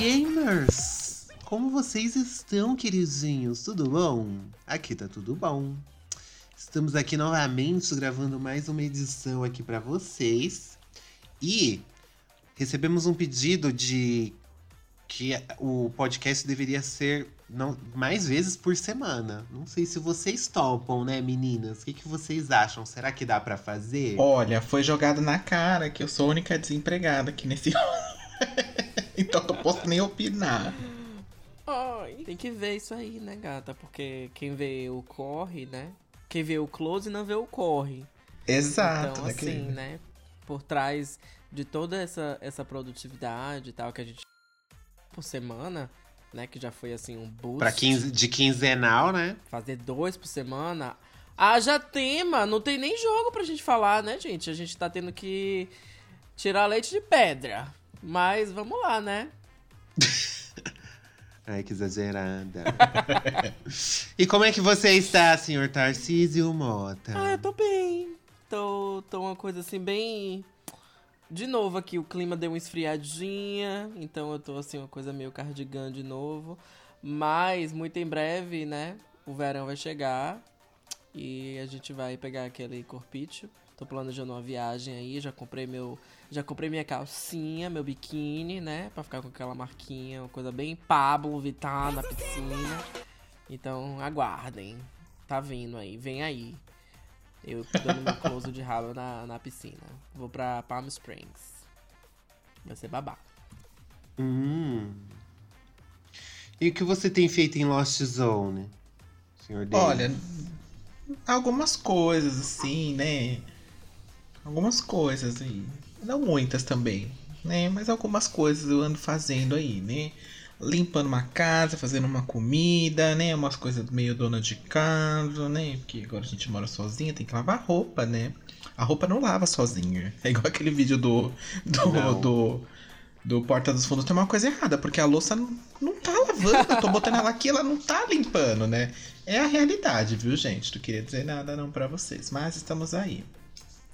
gamers! Como vocês estão, queridinhos? Tudo bom? Aqui tá tudo bom. Estamos aqui novamente gravando mais uma edição aqui para vocês. E recebemos um pedido de que o podcast deveria ser não, mais vezes por semana. Não sei se vocês topam, né, meninas? O que, que vocês acham? Será que dá para fazer? Olha, foi jogado na cara que eu sou a única desempregada aqui nesse. então não posso nem opinar. Ai, tem que ver isso aí, né, gata? Porque quem vê o corre, né? Quem vê o close não vê o corre. Exato, Então, né, assim, querida? né? Por trás de toda essa, essa produtividade e tal que a gente por semana, né? Que já foi assim um boost. Pra 15, de quinzenal, né? Fazer dois por semana. Haja tema, não tem nem jogo pra gente falar, né, gente? A gente tá tendo que tirar leite de pedra. Mas vamos lá, né? Ai, que exagerada. e como é que você está, senhor Tarcísio Mota? Ah, eu tô bem. Tô, tô uma coisa assim, bem. De novo aqui, o clima deu uma esfriadinha. Então eu tô assim, uma coisa meio cardigan de novo. Mas muito em breve, né? O verão vai chegar. E a gente vai pegar aquele corpício. Tô planejando uma viagem aí. Já comprei meu. Já comprei minha calcinha, meu biquíni, né? Pra ficar com aquela marquinha, uma coisa bem Pablo Vittar na piscina. Então aguardem. Tá vindo aí, vem aí. Eu dando meu close de rabo na, na piscina. Vou pra Palm Springs. Vai ser babá. Hum. E o que você tem feito em Lost Zone, senhor David? Olha, algumas coisas assim, né? Algumas coisas aí. Não muitas também, né? Mas algumas coisas eu ando fazendo aí, né? Limpando uma casa, fazendo uma comida, né? Umas coisas meio dona de casa, né? Porque agora a gente mora sozinha, tem que lavar roupa, né? A roupa não lava sozinha. É igual aquele vídeo do. Do. Não. do do Porta dos Fundos tem uma coisa errada, porque a louça não, não tá lavando. Eu tô botando ela aqui, ela não tá limpando, né? É a realidade, viu, gente? Não queria dizer nada não pra vocês, mas estamos aí.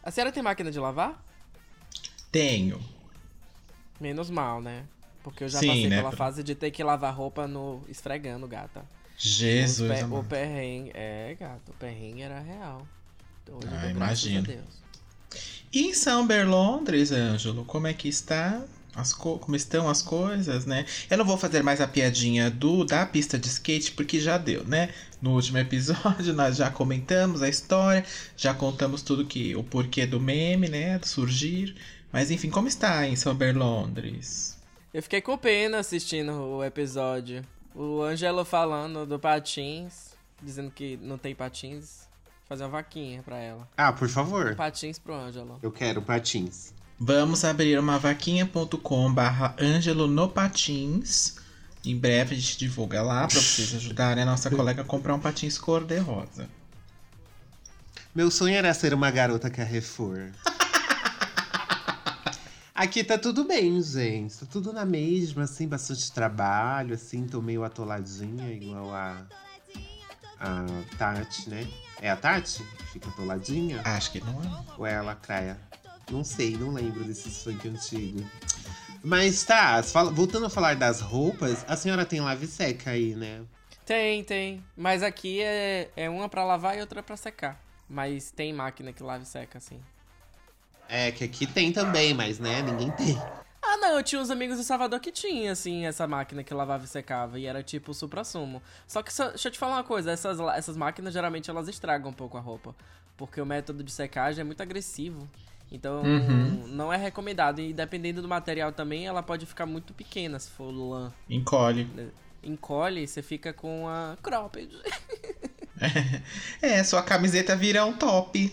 A senhora tem máquina de lavar? Tenho. Menos mal, né? Porque eu já Sim, passei né, pela fase de ter que lavar roupa no esfregando, gata. Jesus, o, pe- o perrengue. É, gato, o perrengue era real. Hoje Ah, imagino. E em São Berlondres, Ângelo, como é que está? As co- como estão as coisas, né? Eu não vou fazer mais a piadinha do da pista de skate, porque já deu, né? No último episódio nós já comentamos a história, já contamos tudo que o porquê do meme, né? Do surgir. Mas enfim, como está em São Berlondres? Eu fiquei com pena assistindo o episódio. O Angelo falando do patins, dizendo que não tem patins. Fazer uma vaquinha pra ela. Ah, por favor. Patins pro Ângelo. Eu quero patins. Vamos abrir uma vaquinha.com barra Ângelo no Patins. Em breve a gente divulga lá pra vocês ajudarem a nossa colega a comprar um patins cor-de-rosa. Meu sonho era ser uma garota Carrefour. Aqui tá tudo bem, gente. Tá tudo na mesma, assim, bastante trabalho, assim, tô meio atoladinha, igual a. A Tati, né? É a Tati? que Fica atoladinha? Acho que não é. Ou é a Lacraia? Não sei, não lembro desse funk antigo. Mas tá, voltando a falar das roupas, a senhora tem lave seca aí, né? Tem, tem. Mas aqui é, é uma pra lavar e outra pra secar. Mas tem máquina que lava e seca, assim. É, que aqui tem também, mas né, ninguém tem. Ah, não, eu tinha uns amigos em Salvador que tinha, assim, essa máquina que lavava e secava. E era tipo o supra-sumo. Só que, só- deixa eu te falar uma coisa, essas, essas máquinas geralmente elas estragam um pouco a roupa. Porque o método de secagem é muito agressivo. Então, Uhum. não é recomendado. E dependendo do material também, ela pode ficar muito pequena se for lã. Encolhe. Encolhe, você fica com a cropped. É, sua camiseta vira um top.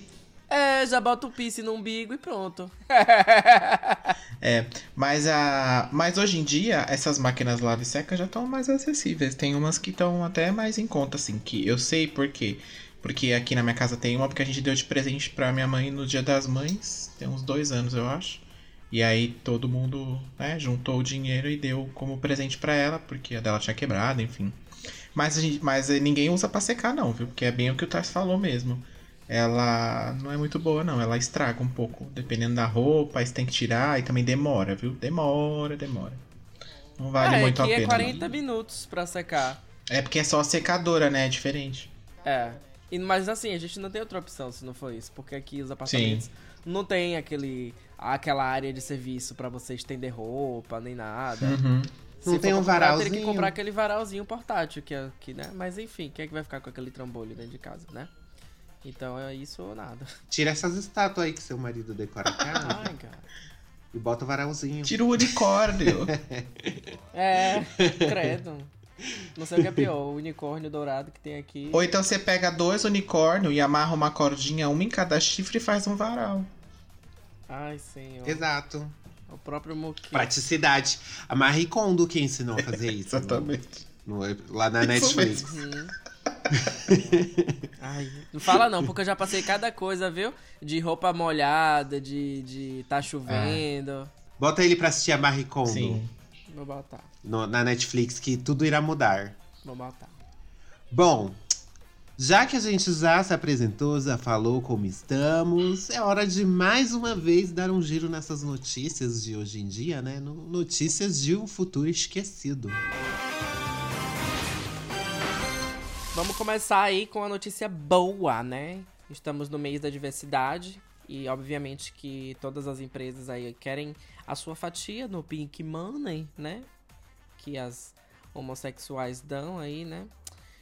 É, já bota o pisse no umbigo e pronto. É, mas, a, mas hoje em dia, essas máquinas lava e seca já estão mais acessíveis. Tem umas que estão até mais em conta, assim, que eu sei por quê. Porque aqui na minha casa tem uma, porque a gente deu de presente pra minha mãe no dia das mães, tem uns dois anos, eu acho. E aí todo mundo né, juntou o dinheiro e deu como presente pra ela, porque a dela tinha quebrado, enfim. Mas, gente, mas ninguém usa pra secar, não, viu? Porque é bem o que o Tars falou mesmo ela não é muito boa, não. Ela estraga um pouco. Dependendo da roupa, aí você tem que tirar e também demora, viu? Demora, demora. Não vale é, muito a aqui pena. é 40 minutos pra secar. É porque é só a secadora, né? É diferente. É. E, mas assim, a gente não tem outra opção se não for isso. Porque aqui os apartamentos Sim. não tem aquele, aquela área de serviço pra você estender roupa, nem nada. Uhum. Se Não tem um pra comprar, varalzinho. que comprar aquele varalzinho portátil, que, é, que, né? Mas enfim, quem é que vai ficar com aquele trambolho dentro de casa, né? Então é isso ou nada. Tira essas estátuas aí que seu marido decora a casa Ai, cara. e bota o varalzinho. Tira o unicórnio. É, credo. Não sei o que é pior, o unicórnio dourado que tem aqui. Ou então você pega dois unicórnios e amarra uma cordinha, uma em cada chifre e faz um varal. Ai, senhor. Exato. O próprio Moki. Praticidade. A Marie Kondo que ensinou a fazer isso. Exatamente. no- no- lá na Netflix. Uhum. Ai, não fala não, porque eu já passei cada coisa, viu? De roupa molhada, de, de tá chovendo. Bota ele pra assistir a Marie Kondo Sim. Vou botar, no- na Netflix, que tudo irá mudar. vou botar. Bom, já que a gente já se apresentou, já falou como estamos, é hora de mais uma vez dar um giro nessas notícias de hoje em dia, né? No- Notícias de um futuro esquecido. Vamos começar aí com a notícia boa, né? Estamos no mês da diversidade e obviamente que todas as empresas aí querem a sua fatia no Pink Money, né? Que as homossexuais dão aí, né?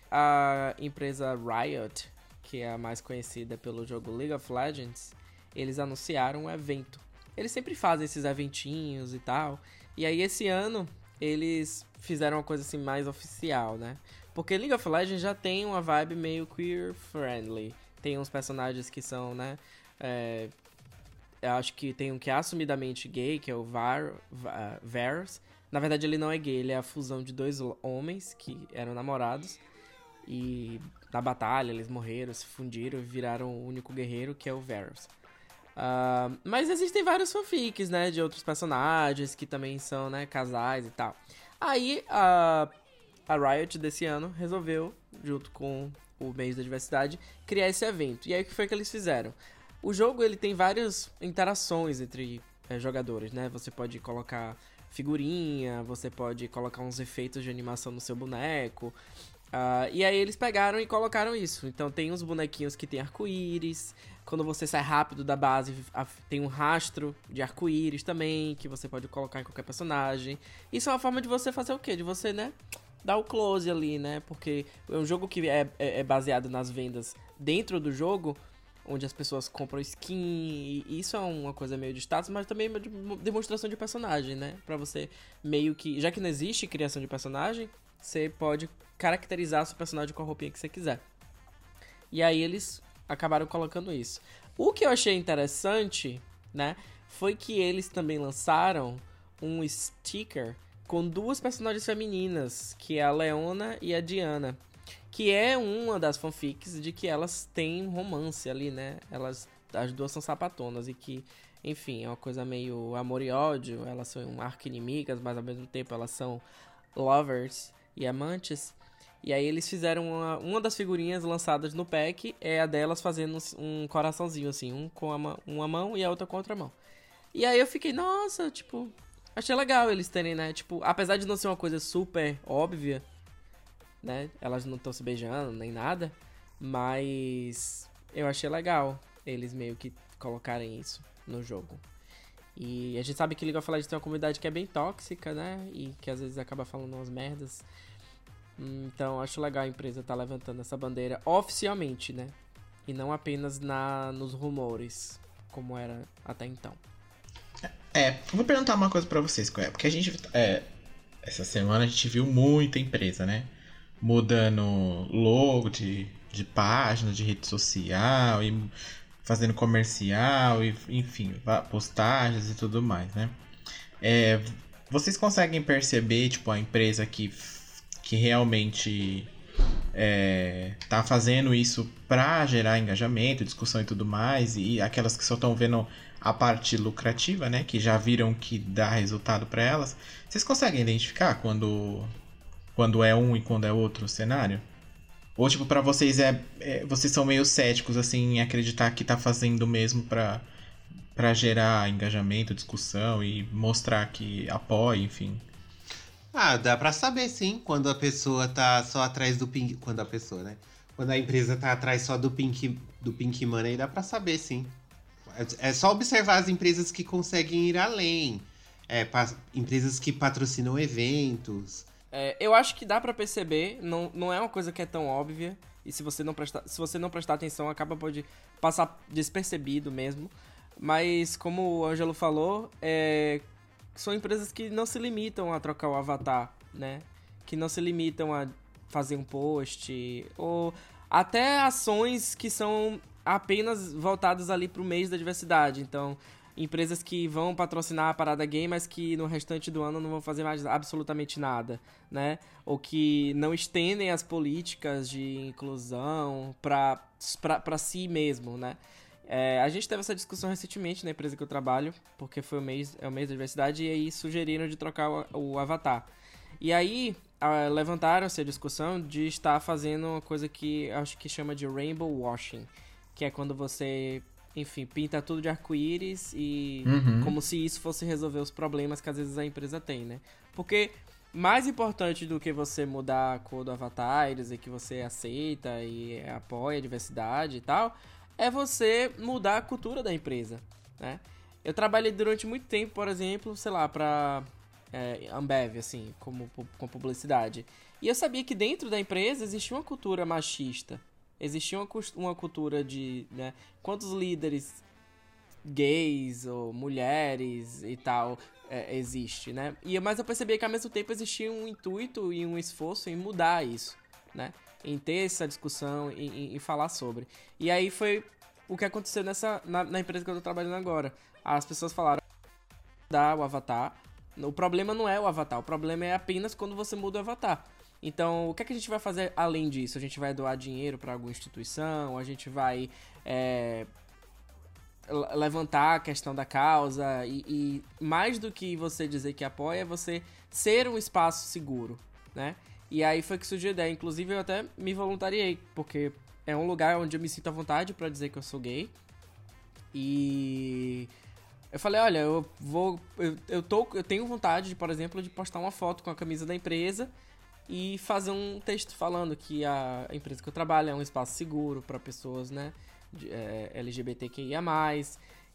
A empresa Riot, que é a mais conhecida pelo jogo League of Legends, eles anunciaram um evento. Eles sempre fazem esses eventinhos e tal. E aí esse ano eles fizeram uma coisa assim mais oficial, né? Porque League of Legends já tem uma vibe meio queer friendly. Tem uns personagens que são, né? é, eu acho que tem um que é assumidamente gay, que é o Var, Va- Varus. Na verdade, ele não é gay, ele é a fusão de dois homens que eram namorados. E na batalha eles morreram, se fundiram e viraram o único guerreiro, que é o Varus. Ah, mas existem vários fanfics, né? De outros personagens que também são, né? Casais e tal. Aí a, a Riot desse ano resolveu, junto com o mês da diversidade, criar esse evento. E aí o que foi que eles fizeram? O jogo ele tem várias interações entre eh, jogadores, né? Você pode colocar figurinha, você pode colocar uns efeitos de animação no seu boneco. Ah, e aí eles pegaram e colocaram isso. Então tem uns bonequinhos que tem arco-íris. Quando você sai rápido da base, tem um rastro de arco-íris também, que você pode colocar em qualquer personagem. Isso é uma forma de você fazer o quê? De você, né? Dar o close ali, né? Porque é um jogo que é, é- é baseado nas vendas dentro do jogo, onde as pessoas compram skin, e isso é uma coisa meio de status, mas também de- demonstração de personagem, né? Pra você meio que. Já que não existe criação de personagem, você pode caracterizar seu personagem com a roupinha que você quiser. E aí eles acabaram colocando isso. O que eu achei interessante, né, foi que eles também lançaram um sticker com duas personagens femininas, que é a Leona e a Diana, que é uma das fanfics de que elas têm romance ali, né? Elas as duas são sapatonas e que, enfim, é uma coisa meio amor e ódio, elas são arqui-inimigas, mas ao mesmo tempo elas são lovers e amantes. E aí eles fizeram uma, uma das figurinhas lançadas no pack é a delas fazendo um coraçãozinho assim, um com a ma- uma mão e a outra com a outra mão. E aí eu fiquei, nossa, tipo, achei legal eles terem, né, tipo, apesar de não ser uma coisa super óbvia, né, elas não estão se beijando nem nada, mas eu achei legal eles meio que colocarem isso no jogo. E a gente sabe que League of Legends tem uma comunidade que é bem tóxica, né? E que às vezes acaba falando umas merdas. Então acho legal a empresa estar levantando essa bandeira oficialmente, né? E não apenas na nos rumores, como era até então. É, vou perguntar uma coisa pra vocês, qual é? Porque a gente. É, essa semana a gente viu muita empresa, né? Mudando logo de, de página, de rede social e fazendo comercial, e, enfim, postagens e tudo mais, né? É, vocês conseguem perceber, tipo, a empresa que, que realmente é, tá fazendo isso para gerar engajamento, discussão e tudo mais, e aquelas que só estão vendo a parte lucrativa, né, que já viram que dá resultado para elas, vocês conseguem identificar quando quando é um e quando é outro cenário? Ou tipo para vocês é, é, vocês são meio céticos assim em acreditar que tá fazendo mesmo para para gerar engajamento, discussão e mostrar que apoia, enfim. Ah, dá para saber sim, quando a pessoa tá só atrás do pink, quando a pessoa, né? Quando a empresa tá atrás só do pink do pink money, dá para saber sim. É, é só observar as empresas que conseguem ir além. É, empresas que patrocinam eventos. É, eu acho que dá para perceber, não, não é uma coisa que é tão óbvia. E se você não prestar, se você não prestar atenção, acaba pode passar despercebido mesmo. Mas como o Ângelo falou, é, são empresas que não se limitam a trocar o avatar, né? Que não se limitam a fazer um post ou até ações que são apenas voltadas ali para o mês da diversidade. Então, empresas que vão patrocinar a parada gay, mas que no restante do ano não vão fazer mais absolutamente nada, né? Ou que não estendem as políticas de inclusão para si mesmo, né? É, a gente teve essa discussão recentemente na empresa que eu trabalho, porque foi o mês, é o mês da diversidade, e aí sugeriram de trocar o, o avatar. E aí levantaram-se a discussão de estar fazendo uma coisa que acho que chama de rainbow washing, que é quando você, enfim, pinta tudo de arco-íris e uhum. como se isso fosse resolver os problemas que às vezes a empresa tem, né? Porque mais importante do que você mudar a cor do avatar e dizer que você aceita e apoia a diversidade e tal, é você mudar a cultura da empresa, né? Eu trabalhei durante muito tempo, por exemplo, sei lá, para é, Ambev, assim, como com publicidade. E eu sabia que dentro da empresa existia uma cultura machista. Existia uma, uma cultura de, né, quantos líderes gays ou mulheres e tal é, existe, né? E, mas eu percebi que ao mesmo tempo existia um intuito e um esforço em mudar isso, né? em ter essa discussão e, falar sobre. E aí foi o que aconteceu nessa na, na empresa que eu tô trabalhando agora. As pessoas falaram dar o avatar. O problema não é o avatar, o problema é apenas quando você muda o avatar. Então, o que, é que a gente vai fazer além disso? A gente vai doar dinheiro para alguma instituição? A gente vai é, levantar a questão da causa? E, e, mais do que você dizer que apoia, é você ser um espaço seguro, né? E aí foi que surgiu a ideia. Inclusive, eu até me voluntariei, porque é um lugar onde eu me sinto à vontade para dizer que eu sou gay. E eu falei, olha, eu vou. Eu, eu, tô, eu tenho vontade, por exemplo, de postar uma foto com a camisa da empresa e fazer um texto falando que a empresa que eu trabalho é um espaço seguro para pessoas, né? De, é, LGBTQIA.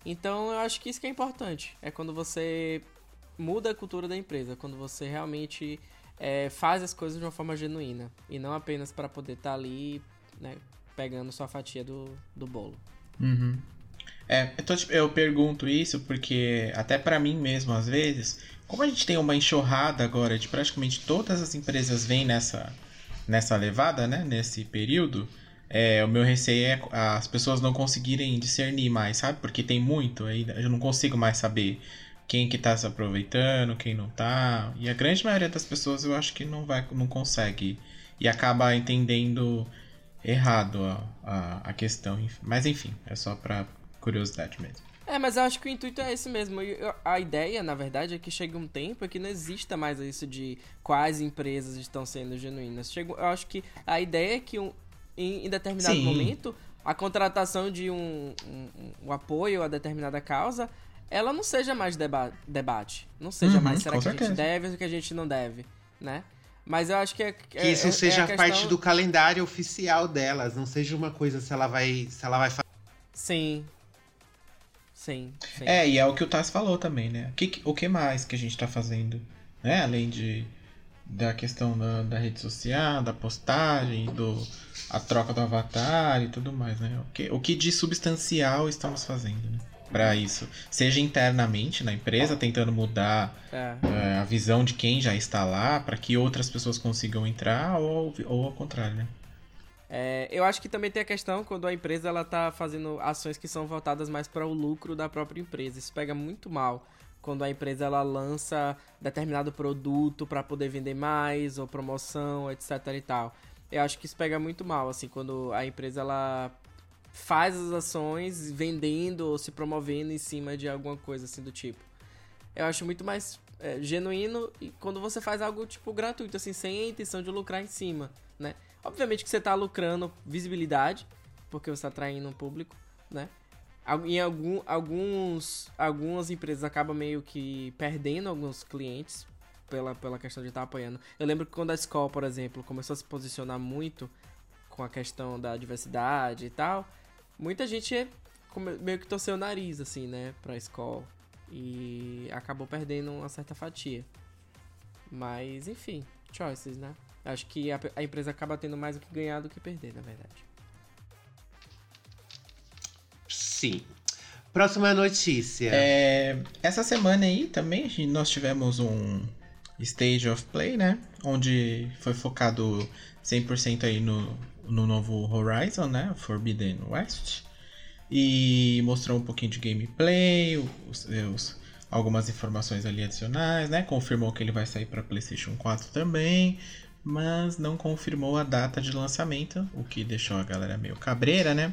Então eu acho que isso que é importante. É quando você muda a cultura da empresa, quando você realmente é, faz as coisas de uma forma genuína e não apenas para poder estar tá ali, né, pegando sua fatia do, do bolo. Uhum. É, eu, tô, tipo, eu pergunto isso porque até para mim mesmo às vezes, como a gente tem uma enxurrada agora de praticamente todas as empresas vêm nessa nessa levada, né, nesse período, é, o meu receio é as pessoas não conseguirem discernir mais, sabe? Porque tem muito, aí eu não consigo mais saber quem que tá se aproveitando, quem não tá. E a grande maioria das pessoas eu acho que não vai, não consegue e acaba entendendo errado a, a, a questão. Mas enfim, é só para curiosidade mesmo. É, mas eu acho que o intuito é esse mesmo. A ideia, na verdade, é que chegue um tempo que não exista mais isso de quais empresas estão sendo genuínas. Chega, eu acho que a ideia é que um, em, em determinado Sim. momento a contratação de um, um, um, apoio a determinada causa ela não seja mais deba debate. Não seja uhum, mais será que certeza. a gente deve ou que a gente não deve, né? Mas eu acho que é. Que é, isso é, seja é questão... parte do calendário oficial delas, não seja uma coisa se ela vai. Se ela vai Sim. Sim, sim. É, e é o que o Tassi falou também, né? O que, o que mais que a gente tá fazendo? Né? Além de da questão da, da rede social, da postagem, do a troca do avatar e tudo mais, né? O que, o que de substancial estamos fazendo, né? para isso, seja internamente na empresa, tentando mudar é. uh, a visão de quem já está lá, para que outras pessoas consigam entrar, ou, ou ao contrário, né? É, eu acho que também tem a questão quando a empresa ela tá fazendo ações que são voltadas mais para o lucro da própria empresa. Isso pega muito mal quando a empresa ela lança determinado produto para poder vender mais ou promoção, etc e tal. Eu acho que isso pega muito mal assim quando a empresa ela faz as ações vendendo ou se promovendo em cima de alguma coisa assim do tipo. Eu acho muito mais é, genuíno e quando você faz algo tipo gratuito assim sem a intenção de lucrar em cima, né? Obviamente que você está lucrando visibilidade, porque você está atraindo um público, né? Em algum, alguns, algumas empresas acabam meio que perdendo alguns clientes pela, pela questão de estar tá apoiando. Eu lembro que quando a escola, por exemplo, começou a se posicionar muito com a questão da diversidade e tal, muita gente meio que torceu o nariz, assim, né, pra escola. E acabou perdendo uma certa fatia. Mas, enfim, choices, né? Acho que a, a empresa acaba tendo mais o que ganhar do que perder, na verdade. Sim. Próxima notícia. É, essa semana aí também nós tivemos um Stage of Play, né? Onde foi focado 100% aí no, no novo Horizon, né? Forbidden West. E mostrou um pouquinho de gameplay, os, os, algumas informações ali adicionais, né? Confirmou que ele vai sair para PlayStation 4 também mas não confirmou a data de lançamento, o que deixou a galera meio cabreira, né?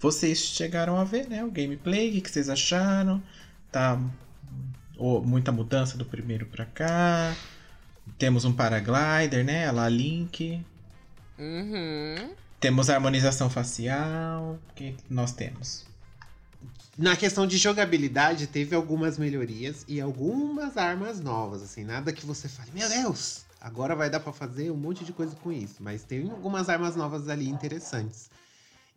Vocês chegaram a ver, né, o gameplay, o que vocês acharam? Tá oh, muita mudança do primeiro para cá. Temos um paraglider, né? A La Link. Uhum. Temos a harmonização facial. O que nós temos? Na questão de jogabilidade, teve algumas melhorias e algumas armas novas, assim, nada que você fale, meu Deus, Agora vai dar para fazer um monte de coisa com isso, mas tem algumas armas novas ali interessantes.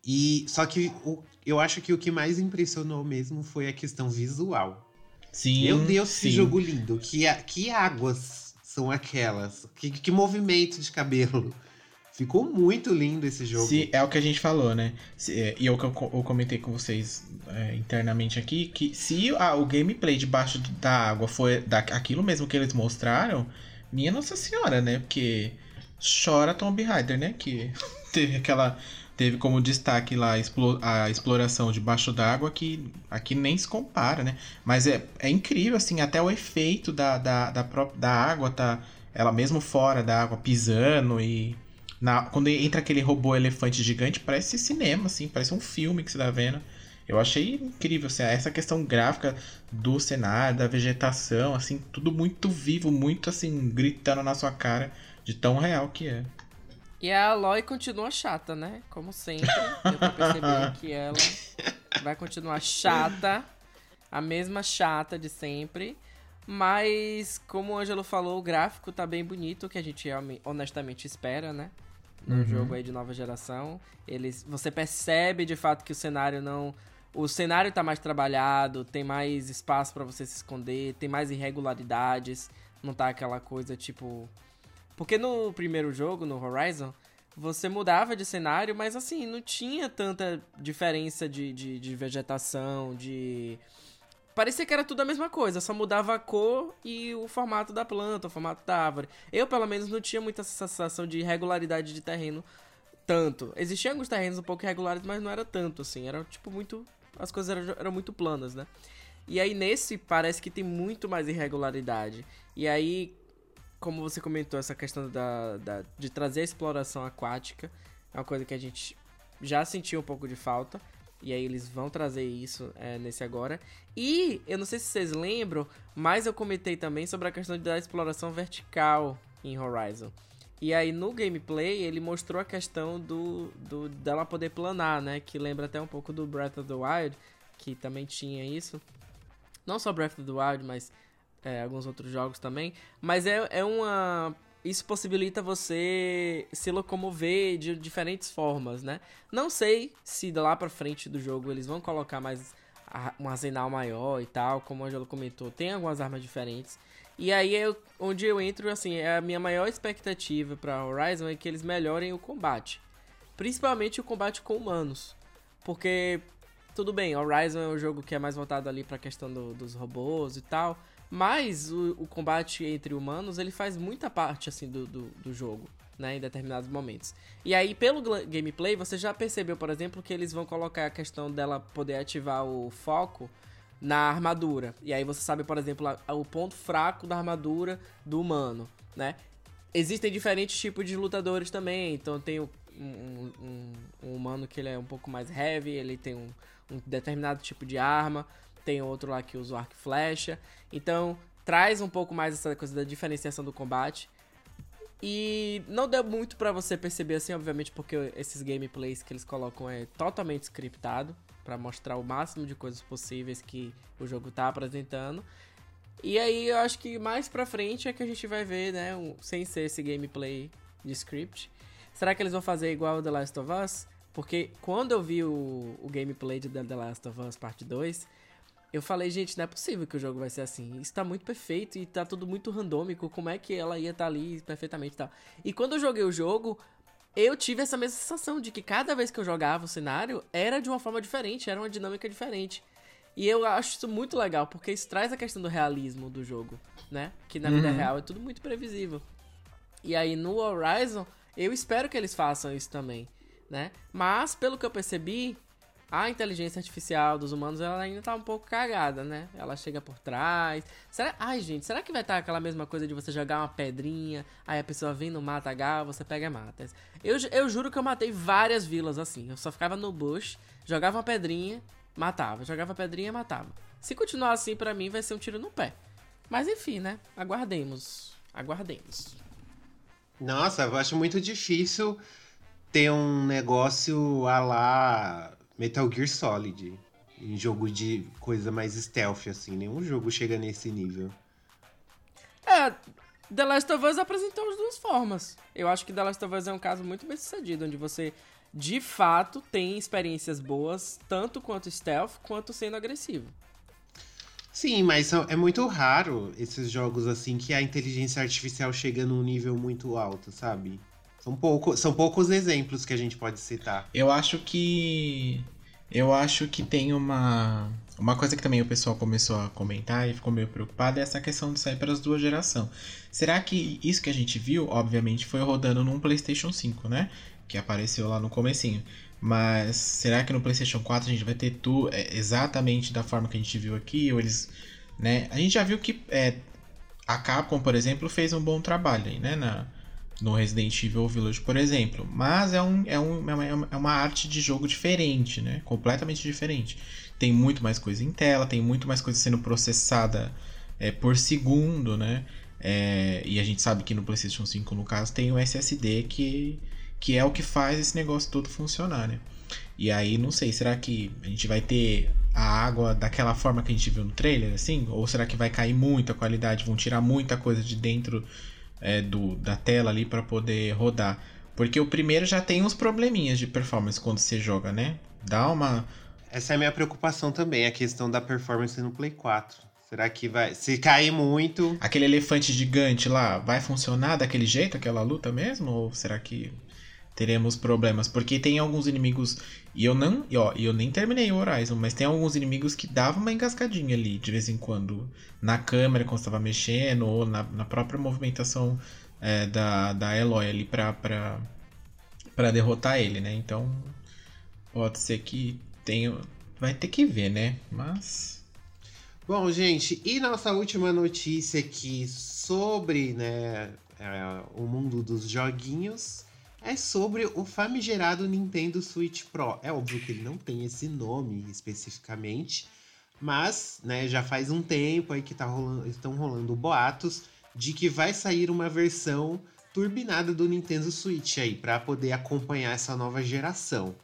E só que o, eu acho que o que mais impressionou mesmo foi a questão visual. Sim. Meu Deus, sim. que jogo lindo! Que, que águas são aquelas? Que, que movimento de cabelo! Ficou muito lindo esse jogo. Sim, é o que a gente falou, né? É, e é eu, eu comentei com vocês é, internamente aqui, que se ah, o gameplay debaixo da água foi da, aquilo mesmo que eles mostraram, minha Nossa Senhora, né? Porque chora Tomb Raider, né? Que teve aquela. Teve como destaque lá a exploração debaixo d'água que aqui nem se compara, né? Mas é, é incrível, assim, até o efeito da, da, da, própria, da água tá. Ela mesmo fora da água, pisando e. Na, quando entra aquele robô elefante gigante, parece cinema, assim, parece um filme que você tá vendo. Eu achei incrível, assim, essa questão gráfica do cenário, da vegetação, assim, tudo muito vivo, muito assim, gritando na sua cara de tão real que é. E a Aloy continua chata, né? Como sempre. Eu tô percebendo que ela vai continuar chata, a mesma chata de sempre. Mas, como o Ângelo falou, o gráfico tá bem bonito, que a gente honestamente espera, né? No uhum. jogo aí de nova geração. Eles, você percebe de fato que o cenário não o cenário tá mais trabalhado, tem mais espaço para você se esconder, tem mais irregularidades, não tá aquela coisa tipo. Porque no primeiro jogo, no Horizon, você mudava de cenário, mas assim, não tinha tanta diferença de, de, de vegetação, de. Parecia que era tudo a mesma coisa, só mudava a cor e o formato da planta, o formato da árvore. Eu, pelo menos, não tinha muita sensação de irregularidade de terreno tanto. Existiam alguns terrenos um pouco irregulares, mas não era tanto, assim. Era, tipo, muito as coisas eram, eram muito planas, né? E aí nesse parece que tem muito mais irregularidade. E aí, como você comentou, essa questão da, da, de trazer a exploração aquática é uma coisa que a gente já sentiu um pouco de falta. E aí eles vão trazer isso é, nesse agora. E eu não sei se vocês lembram, mas eu comentei também sobre a questão da exploração vertical em Horizon. E aí no gameplay ele mostrou a questão do, do dela poder planar, né? Que lembra até um pouco do Breath of the Wild, que também tinha isso. Não só Breath of the Wild, mas é, alguns outros jogos também. Mas é, é uma. Isso possibilita você se locomover de diferentes formas, né? Não sei se lá pra frente do jogo eles vão colocar mais um arsenal maior e tal, como o Angelo comentou, tem algumas armas diferentes. E aí é onde eu entro, assim, é a minha maior expectativa para Horizon é que eles melhorem o combate. Principalmente o combate com humanos. Porque, tudo bem, Horizon é um jogo que é mais voltado ali pra questão do, dos robôs e tal. Mas o, o combate entre humanos, ele faz muita parte, assim, do, do, do jogo. Né, em determinados momentos. E aí, pelo gameplay, você já percebeu, por exemplo, que eles vão colocar a questão dela poder ativar o foco na armadura. E aí você sabe, por exemplo, o ponto fraco da armadura do humano, né? Existem diferentes tipos de lutadores também. Então tem um, um, um humano que ele é um pouco mais heavy, ele tem um, um determinado tipo de arma. Tem outro lá que usa o arco e flecha. Então traz um pouco mais essa coisa da diferenciação do combate. E não deu muito para você perceber assim, obviamente, porque esses gameplays que eles colocam é totalmente scriptado para mostrar o máximo de coisas possíveis que o jogo tá apresentando. E aí eu acho que mais pra frente é que a gente vai ver, né, um, sem ser esse gameplay de script. Será que eles vão fazer igual o The Last of Us? Porque quando eu vi o, o gameplay de The Last of Us Parte 2, eu falei, gente, não é possível que o jogo vai ser assim. Isso tá muito perfeito e tá tudo muito randômico. Como é que ela ia estar tá ali perfeitamente e tal? E quando eu joguei o jogo, eu tive essa mesma sensação de que cada vez que eu jogava o cenário era de uma forma diferente, era uma dinâmica diferente. E eu acho isso muito legal, porque isso traz a questão do realismo do jogo, né? Que na uhum. vida real é tudo muito previsível. E aí no Horizon, eu espero que eles façam isso também, né? Mas, pelo que eu percebi, a inteligência artificial dos humanos ela ainda tá um pouco cagada, né? Ela chega por trás. Será... Ai, gente, será que vai estar tá aquela mesma coisa de você jogar uma pedrinha, aí a pessoa vem no mata H, você pega e mata? Eu, eu juro que eu matei várias vilas assim. Eu só ficava no bush, jogava uma pedrinha, matava. Jogava pedrinha, matava. Se continuar assim, para mim vai ser um tiro no pé. Mas enfim, né? Aguardemos. Aguardemos. Nossa, eu acho muito difícil ter um negócio a lá Metal Gear Solid. Em jogo de coisa mais stealth, assim. Nenhum jogo chega nesse nível. É, The Last of Us apresentou as duas formas. Eu acho que The Last of Us é um caso muito bem sucedido, onde você de fato tem experiências boas, tanto quanto stealth, quanto sendo agressivo. Sim, mas é muito raro esses jogos assim que a inteligência artificial chega num nível muito alto, sabe? São, pouco, são poucos exemplos que a gente pode citar. Eu acho que. Eu acho que tem uma. Uma coisa que também o pessoal começou a comentar e ficou meio preocupado é essa questão de sair para as duas gerações. Será que isso que a gente viu, obviamente, foi rodando num PlayStation 5, né? Que apareceu lá no comecinho. Mas será que no PlayStation 4 a gente vai ter tudo é, exatamente da forma que a gente viu aqui? Ou eles. Né? A gente já viu que é, a Capcom, por exemplo, fez um bom trabalho aí, né? Na, no Resident Evil Village, por exemplo. Mas é, um, é, um, é, uma, é uma arte de jogo diferente, né? Completamente diferente. Tem muito mais coisa em tela, tem muito mais coisa sendo processada é, por segundo, né? É, e a gente sabe que no PlayStation 5, no caso, tem o SSD que, que é o que faz esse negócio todo funcionar, né? E aí, não sei, será que a gente vai ter a água daquela forma que a gente viu no trailer, assim? Ou será que vai cair muito a qualidade, vão tirar muita coisa de dentro é, do, da tela ali para poder rodar. Porque o primeiro já tem uns probleminhas de performance quando você joga, né? Dá uma. Essa é a minha preocupação também, a questão da performance no Play 4. Será que vai. Se cair muito. Aquele elefante gigante lá, vai funcionar daquele jeito, aquela luta mesmo? Ou será que teremos problemas? Porque tem alguns inimigos. E eu não. E ó, eu nem terminei o Horizon, mas tem alguns inimigos que davam uma engasgadinha ali de vez em quando. Na câmera, quando estava mexendo, ou na, na própria movimentação é, da, da Eloy ali pra, pra, pra derrotar ele, né? Então. Pode ser que tenha. Vai ter que ver, né? Mas. Bom, gente, e nossa última notícia aqui sobre né, é, o mundo dos joguinhos é sobre o famigerado Nintendo Switch Pro. É óbvio que ele não tem esse nome especificamente, mas né, já faz um tempo aí que tá rolando, estão rolando boatos de que vai sair uma versão turbinada do Nintendo Switch aí para poder acompanhar essa nova geração.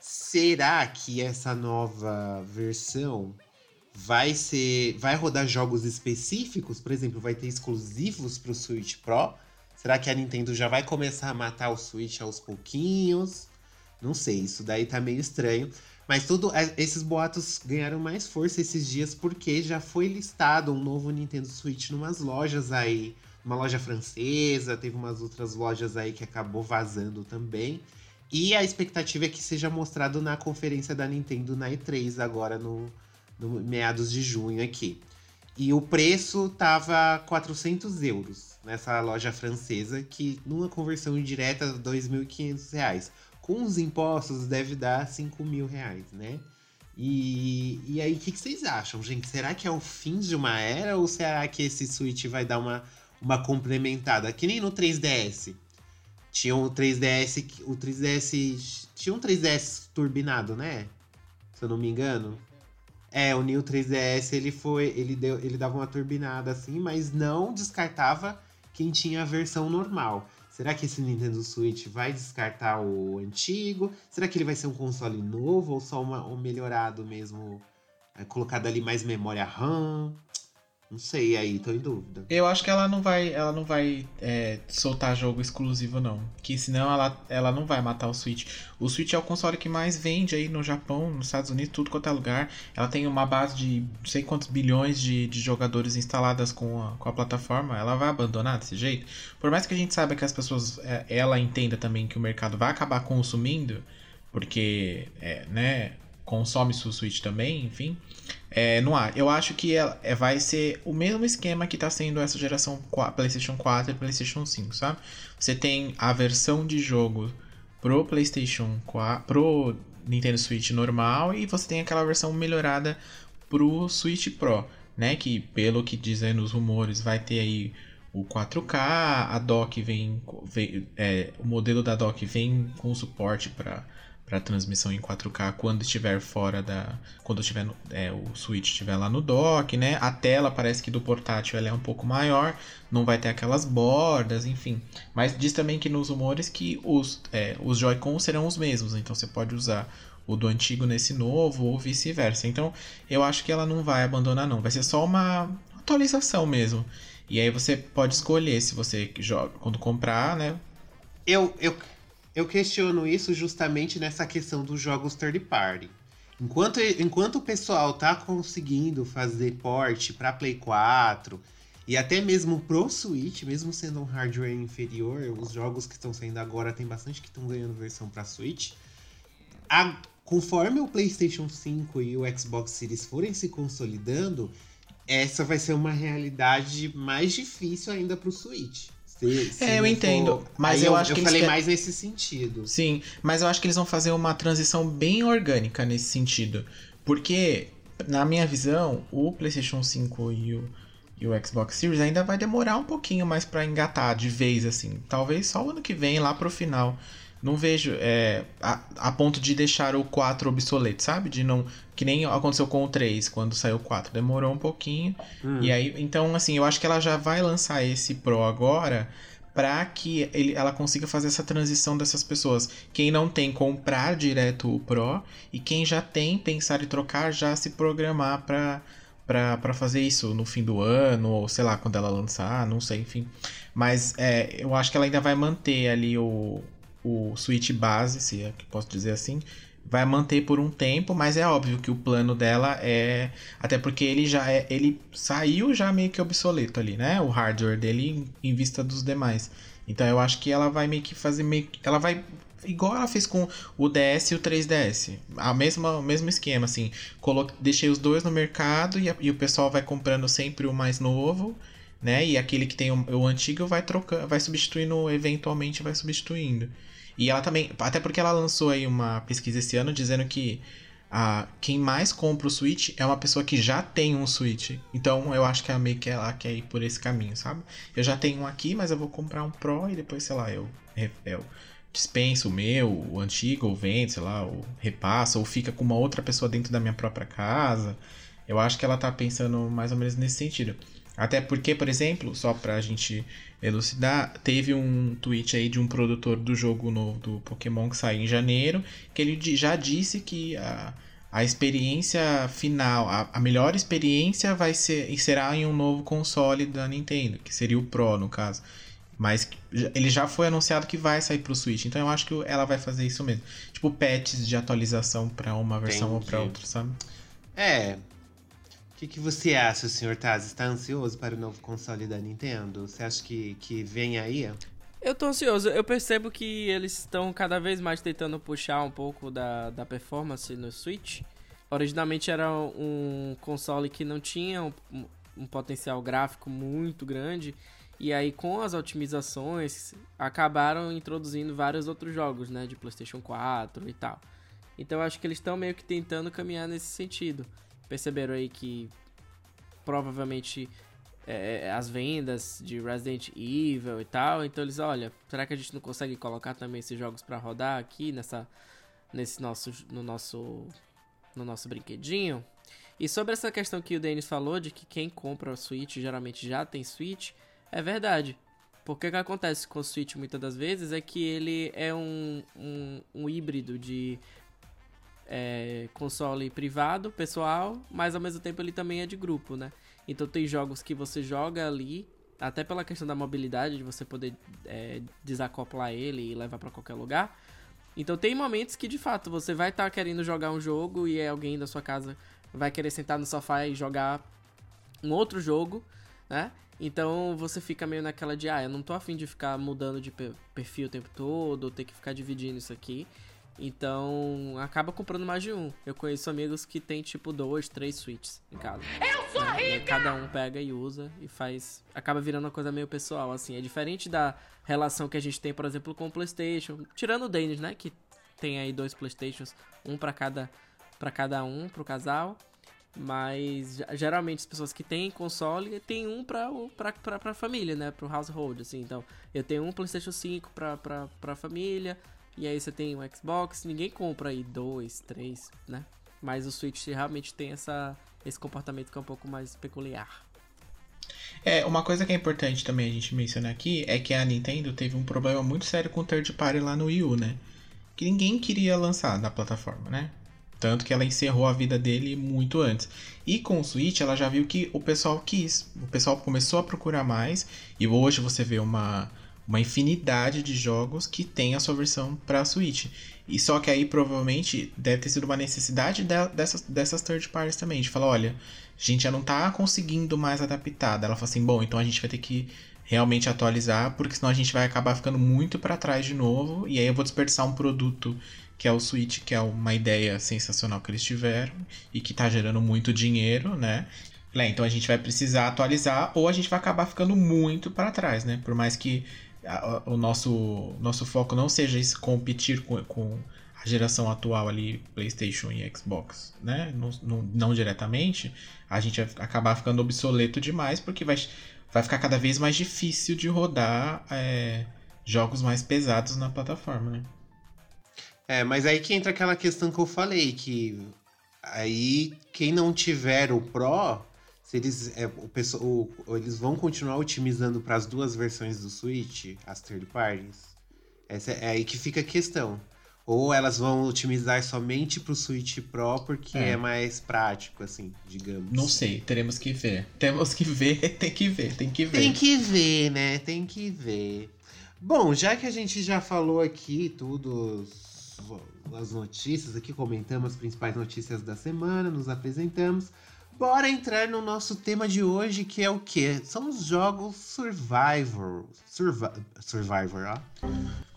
Será que essa nova versão vai ser, vai rodar jogos específicos? Por exemplo, vai ter exclusivos para o Switch Pro? Será que a Nintendo já vai começar a matar o Switch aos pouquinhos? Não sei, isso daí tá meio estranho. Mas tudo, é, esses boatos ganharam mais força esses dias porque já foi listado um novo Nintendo Switch numas lojas aí, uma loja francesa, teve umas outras lojas aí que acabou vazando também. E a expectativa é que seja mostrado na conferência da Nintendo na E3 agora no, no meados de junho aqui. E o preço tava 400 euros nessa loja francesa, que numa conversão indireta, 2.500 reais. Com os impostos deve dar 5 mil reais, né? E, e aí, o que, que, vocês acham, gente? Será que é o fim de uma era ou será que esse Switch vai dar uma, uma complementada? Que nem no 3DS. Tinha o 3DS. O 3DS. Tinha um 3DS turbinado, né? Se eu não me engano. É, o New 3DS ele foi. Ele, deu, ele dava uma turbinada assim, mas não descartava quem tinha a versão normal. Será que esse Nintendo Switch vai descartar o antigo? Será que ele vai ser um console novo ou só uma, um melhorado mesmo? É, colocado ali mais memória RAM? Não sei aí, tô em dúvida. Eu acho que ela não vai, ela não vai é, soltar jogo exclusivo, não. Que senão ela, ela não vai matar o Switch. O Switch é o console que mais vende aí no Japão, nos Estados Unidos, tudo quanto é lugar. Ela tem uma base de não sei quantos bilhões de, de jogadores instaladas com a, com a plataforma. Ela vai abandonar desse jeito? Por mais que a gente saiba que as pessoas, é, ela entenda também que o mercado vai acabar consumindo, porque, é, né, consome sua Switch também, enfim. É, não há. Eu acho que ela, é, vai ser o mesmo esquema que está sendo essa geração 4, PlayStation 4 e PlayStation 5, sabe? Você tem a versão de jogo pro PlayStation 4, pro Nintendo Switch normal e você tem aquela versão melhorada pro Switch Pro, né? Que pelo que dizem nos rumores vai ter aí o 4K, a dock vem, vem é, o modelo da dock vem com suporte para para transmissão em 4K quando estiver fora da. Quando tiver é, o Switch estiver lá no dock, né? A tela parece que do portátil ela é um pouco maior, não vai ter aquelas bordas, enfim. Mas diz também que nos rumores que os, é, os Joy-Con serão os mesmos, então você pode usar o do antigo nesse novo ou vice-versa. Então eu acho que ela não vai abandonar, não. Vai ser só uma atualização mesmo. E aí você pode escolher se você joga quando comprar, né? Eu, eu eu questiono isso justamente nessa questão dos jogos third party. Enquanto, enquanto o pessoal tá conseguindo fazer port para Play 4 e até mesmo pro Switch, mesmo sendo um hardware inferior, os jogos que estão saindo agora tem bastante que estão ganhando versão para Switch. A, conforme o PlayStation 5 e o Xbox Series forem se consolidando, essa vai ser uma realidade mais difícil ainda pro Switch. Se, se é, eu entendo. For... Mas eu, eu, acho eu que falei quer... mais nesse sentido. Sim, mas eu acho que eles vão fazer uma transição bem orgânica nesse sentido. Porque, na minha visão, o PlayStation 5 e o, e o Xbox Series ainda vai demorar um pouquinho mais para engatar de vez, assim. Talvez só o ano que vem, lá pro final. Não vejo é, a, a, ponto de deixar o 4 obsoleto, sabe? De não. Que nem aconteceu com o 3, quando saiu o 4. Demorou um pouquinho. Hum. E aí, então, assim, eu acho que ela já vai lançar esse Pro agora para que ele, ela consiga fazer essa transição dessas pessoas. Quem não tem, comprar direto o Pro. E quem já tem, pensar em trocar, já se programar para para fazer isso no fim do ano, ou sei lá, quando ela lançar, não sei, enfim. Mas é, eu acho que ela ainda vai manter ali o, o Switch base, se é que posso dizer assim, vai manter por um tempo, mas é óbvio que o plano dela é até porque ele já é, ele saiu já meio que obsoleto ali, né? O hardware dele em, vista dos demais. Então eu acho que ela vai meio que fazer meio ela vai igual ela fez com o DS e o 3DS. A mesma, o mesmo esquema, assim. Colo deixei os dois no mercado e, a, e, o pessoal vai comprando sempre o mais novo, né? E aquele que tem o, o antigo vai trocando, vai substituindo, eventualmente vai substituindo. E ela também, até porque ela lançou aí uma pesquisa esse ano dizendo que a, quem mais compra o Switch é uma pessoa que já tem um Switch. Então eu acho que é meio que ela quer ir por esse caminho, sabe? Eu já tenho um aqui, mas eu vou comprar um Pro e depois, sei lá, eu, eu dispenso o meu, o antigo, ou vendo, sei lá, ou repassa, ou fica com uma outra pessoa dentro da minha própria casa. Eu acho que ela tá pensando mais ou menos nesse sentido. Até porque, por exemplo, só pra gente elucidar, teve um tweet aí de um produtor do jogo novo do Pokémon que saiu em janeiro, que ele já disse que a, a experiência final, a, a melhor experiência vai ser e será em um novo console da Nintendo, que seria o Pro no caso. Mas ele já foi anunciado que vai sair pro Switch, então eu acho que ela vai fazer isso mesmo. Tipo patches de atualização para uma versão Entendi. ou para outra, sabe? É, o que, que, você acha, senhor Taz? Está ansioso para o novo console da Nintendo? Você acha que, que vem aí? Eu tô ansioso. Eu percebo que eles estão cada vez mais tentando puxar um pouco da, da performance no Switch. Originalmente era um console que não tinha um potencial gráfico muito grande. E aí, com as otimizações, acabaram introduzindo vários outros jogos, né? De PlayStation 4 e tal. Então, acho que eles estão meio que tentando caminhar nesse sentido. Perceberam aí que provavelmente é, as vendas de Resident Evil e tal. Então, eles, olha, será que a gente não consegue colocar também esses jogos para rodar aqui nessa, nesse nosso, no nosso, no nosso brinquedinho? E sobre essa questão que o Denis falou de que quem compra o Switch geralmente já tem Switch. É verdade. Porque o que acontece com o Switch muitas das vezes é que ele é um, um, um híbrido de é, console privado, pessoal, mas ao mesmo tempo ele também é de grupo, né? Então tem jogos que você joga ali, até pela questão da mobilidade, de você poder é, desacoplar ele e levar para qualquer lugar. Então tem momentos que de fato você vai estar tá querendo jogar um jogo e alguém da sua casa vai querer sentar no sofá e jogar um outro jogo, né? Então você fica meio naquela de, ah, eu não tô afim de ficar mudando de perfil o tempo todo, ou ter que ficar dividindo isso aqui. Então acaba comprando mais de um. Eu conheço amigos que tem tipo dois, três suítes em casa. Eu sou né? rica! cada um pega e usa e faz. Acaba virando uma coisa meio pessoal, assim. É diferente da relação que a gente tem, por exemplo, com o PlayStation. Tirando o Dennis, né? Que tem aí dois PlayStations, um para cada, pra cada um, pro casal. Mas geralmente as pessoas que têm console tem um pra, pra, pra, pra família, né? Pro household, assim. Então, eu tenho um PlayStation 5 pra, pra, pra família. E aí você tem um Xbox. Ninguém compra aí dois, três, né? Mas o Switch realmente tem essa, esse comportamento que é um pouco mais peculiar. É, uma coisa que é importante também a gente mencionar aqui é que a Nintendo teve um problema muito sério com o third party lá no Wii U, né? Que ninguém queria lançar na plataforma, né? Tanto que ela encerrou a vida dele muito antes. E com o Switch, ela já viu que o pessoal quis. O pessoal começou a procurar mais. E hoje você vê uma, uma infinidade de jogos que tem a sua versão para Switch. E só que aí provavelmente deve ter sido uma necessidade de, dessas, dessas third parties também. De falar: olha, a gente já não tá conseguindo mais adaptar. Ela fala assim: bom, então a gente vai ter que realmente atualizar, porque senão a gente vai acabar ficando muito para trás de novo. E aí eu vou desperdiçar um produto que é o Switch, que é uma ideia sensacional que eles tiveram e que está gerando muito dinheiro, né? É, então a gente vai precisar atualizar ou a gente vai acabar ficando muito para trás, né? Por mais que o nosso, nosso foco não seja esse competir com, com a geração atual ali, PlayStation e Xbox, né? Não, não, não diretamente, a gente vai acabar ficando obsoleto demais porque vai, vai ficar cada vez mais difícil de rodar é, jogos mais pesados na plataforma, né? É, mas aí que entra aquela questão que eu falei, que aí quem não tiver o Pro, se eles, é, o, pessoal, eles vão continuar otimizando para as duas versões do Switch, as third parties. Essa é, é aí que fica a questão. Ou elas vão otimizar somente para o Switch Pro porque é. é. mais prático, assim, digamos. Não sei, teremos que ver. Temos que ver, tem que ver, tem que ver. Tem que ver, né? Tem que ver. Bom, já que a gente já falou aqui tudo as notícias aqui, comentamos as principais notícias da semana, nos apresentamos. Bora entrar no nosso tema de hoje, que é o que? São os jogos Survivor. Survi Survivor, ó.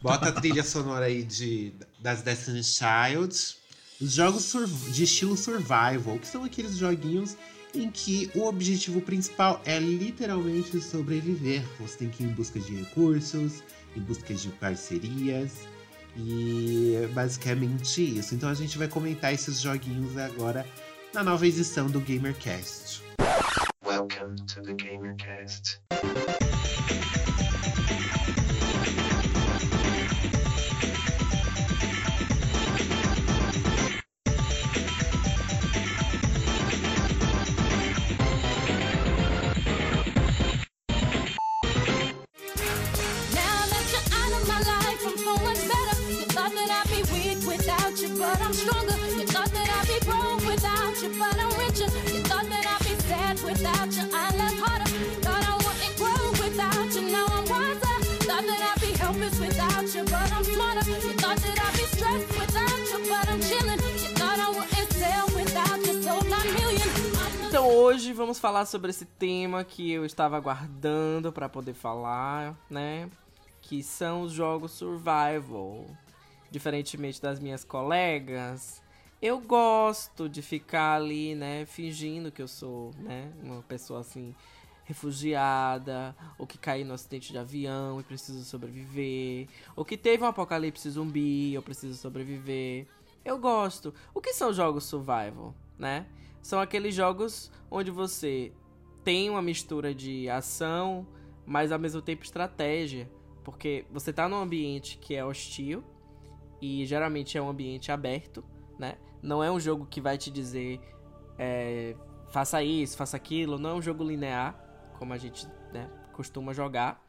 Bota a trilha sonora aí de, das Destiny Child. Os jogos de estilo survival, que são aqueles joguinhos em que o objetivo principal é literalmente sobreviver. Você tem que ir em busca de recursos, em busca de parcerias e é basicamente isso. Então a gente vai comentar esses joguinhos agora na nova edição do GamerCast. Welcome to the GamerCast. Hoje vamos falar sobre esse tema que eu estava aguardando para poder falar, né? Que são os jogos survival. Diferentemente das minhas colegas, eu gosto de ficar ali, né, fingindo que eu sou, né, uma pessoa assim refugiada, ou que caiu no acidente de avião e preciso sobreviver, ou que teve um apocalipse zumbi eu preciso sobreviver. Eu gosto. O que são jogos survival, né? São aqueles jogos onde você tem uma mistura de ação, mas ao mesmo tempo estratégia, porque você tá num ambiente que é hostil e geralmente é um ambiente aberto, né? Não é um jogo que vai te dizer é, faça isso, faça aquilo, não é um jogo linear como a gente né, costuma jogar.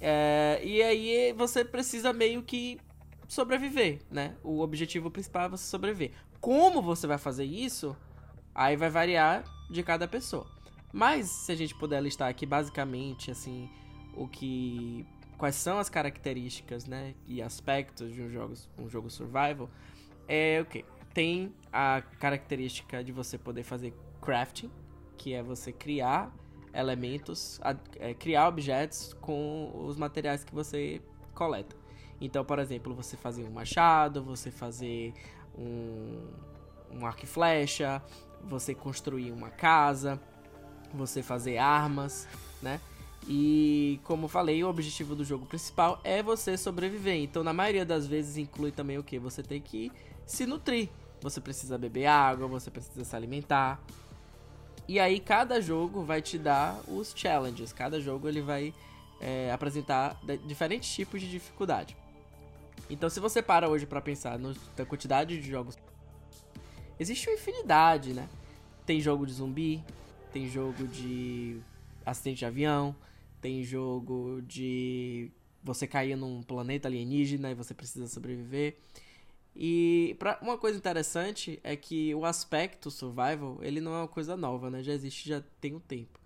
É, e aí você precisa meio que sobreviver, né? O objetivo principal é você sobreviver. Como você vai fazer isso, aí vai variar de cada pessoa. Mas se a gente puder listar aqui basicamente assim o que quais são as características, né, e aspectos de um jogo um jogo survival, é o que tem a característica de você poder fazer crafting, que é você criar elementos, é, criar objetos com os materiais que você coleta. Então, por exemplo, você fazer um machado, você fazer um, um arco e flecha, você construir uma casa, você fazer armas, né? E como falei, o objetivo do jogo principal é você sobreviver. Então, na maioria das vezes inclui também o que? Você tem que se nutrir. Você precisa beber água, você precisa se alimentar, e aí cada jogo vai te dar os challenges. Cada jogo ele vai é, apresentar diferentes tipos de dificuldade. Então se você para hoje para pensar na quantidade de jogos, existe uma infinidade, né? Tem jogo de zumbi, tem jogo de acidente de avião, tem jogo de você cair num planeta alienígena e você precisa sobreviver. E pra, uma coisa interessante é que o aspecto survival, ele não é uma coisa nova, né? Já existe já tem um tempo.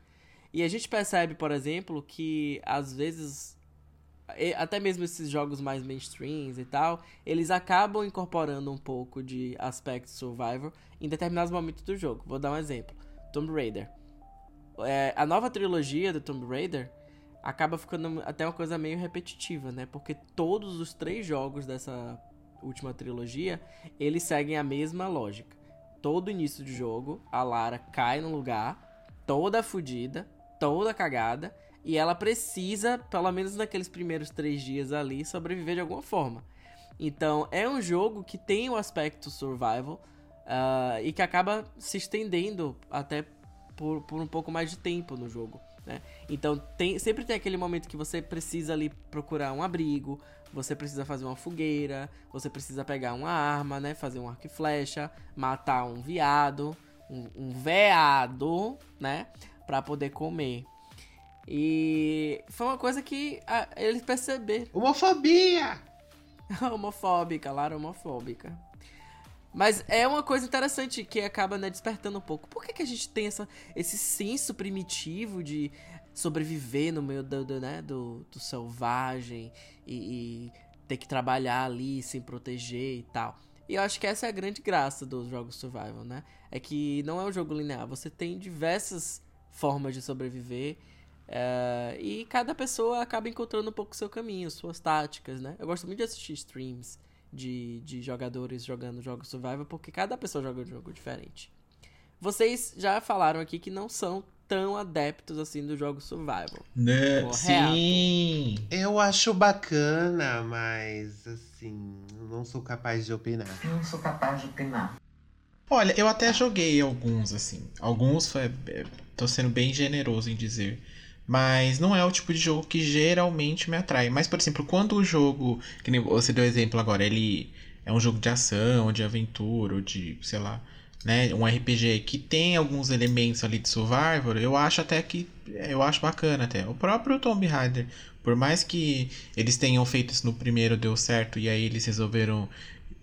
E a gente percebe, por exemplo, que às vezes até mesmo esses jogos mais mainstreams e tal, eles acabam incorporando um pouco de aspecto survival em determinados momentos do jogo. Vou dar um exemplo: Tomb Raider. É, a nova trilogia do Tomb Raider acaba ficando até uma coisa meio repetitiva, né? Porque todos os três jogos dessa última trilogia, eles seguem a mesma lógica. Todo início de jogo, a Lara cai no lugar, toda fodida, toda cagada, e ela precisa, pelo menos naqueles primeiros três dias ali, sobreviver de alguma forma. Então, é um jogo que tem o aspecto survival uh, e que acaba se estendendo até por, por um pouco mais de tempo no jogo. Né? Então tem, sempre tem aquele momento que você precisa ali procurar um abrigo, você precisa fazer uma fogueira, você precisa pegar uma arma, né? Fazer um arco e flecha, matar um viado, um, um veado, né? Pra poder comer. E foi uma coisa que a, eles perceberam. Homofobia! homofóbica, Lara homofóbica. Mas é uma coisa interessante que acaba né, despertando um pouco. Por que, que a gente tem essa, esse senso primitivo de sobreviver no meio do, do, né, do, do selvagem e, e, ter que trabalhar ali sem proteger e tal? E eu acho que essa é a grande graça dos jogos survival, né? É que não é um jogo linear. Você tem diversas formas de sobreviver. É, e cada pessoa acaba encontrando um pouco o seu caminho, suas táticas, né? Eu gosto muito de assistir streams de, de jogadores jogando jogos survival, porque cada pessoa joga um jogo diferente. Vocês já falaram aqui que não são tão adeptos assim do jogo survival. Né? Sim. Eu acho bacana, mas assim, não sou capaz de opinar. Não sou capaz de opinar. Olha, eu até joguei alguns assim. Alguns foi, é, tô sendo bem generoso em dizer. Mas não é o tipo de jogo que geralmente me atrai. Mas, por exemplo, quando o jogo. Que nem você deu exemplo agora, ele é um jogo de ação, de aventura, ou de, sei lá, né? Um RPG que tem alguns elementos ali de survival, eu acho até que. Eu acho bacana até. O próprio Tomb Raider, por mais que eles tenham feito isso no primeiro, deu certo, e aí eles resolveram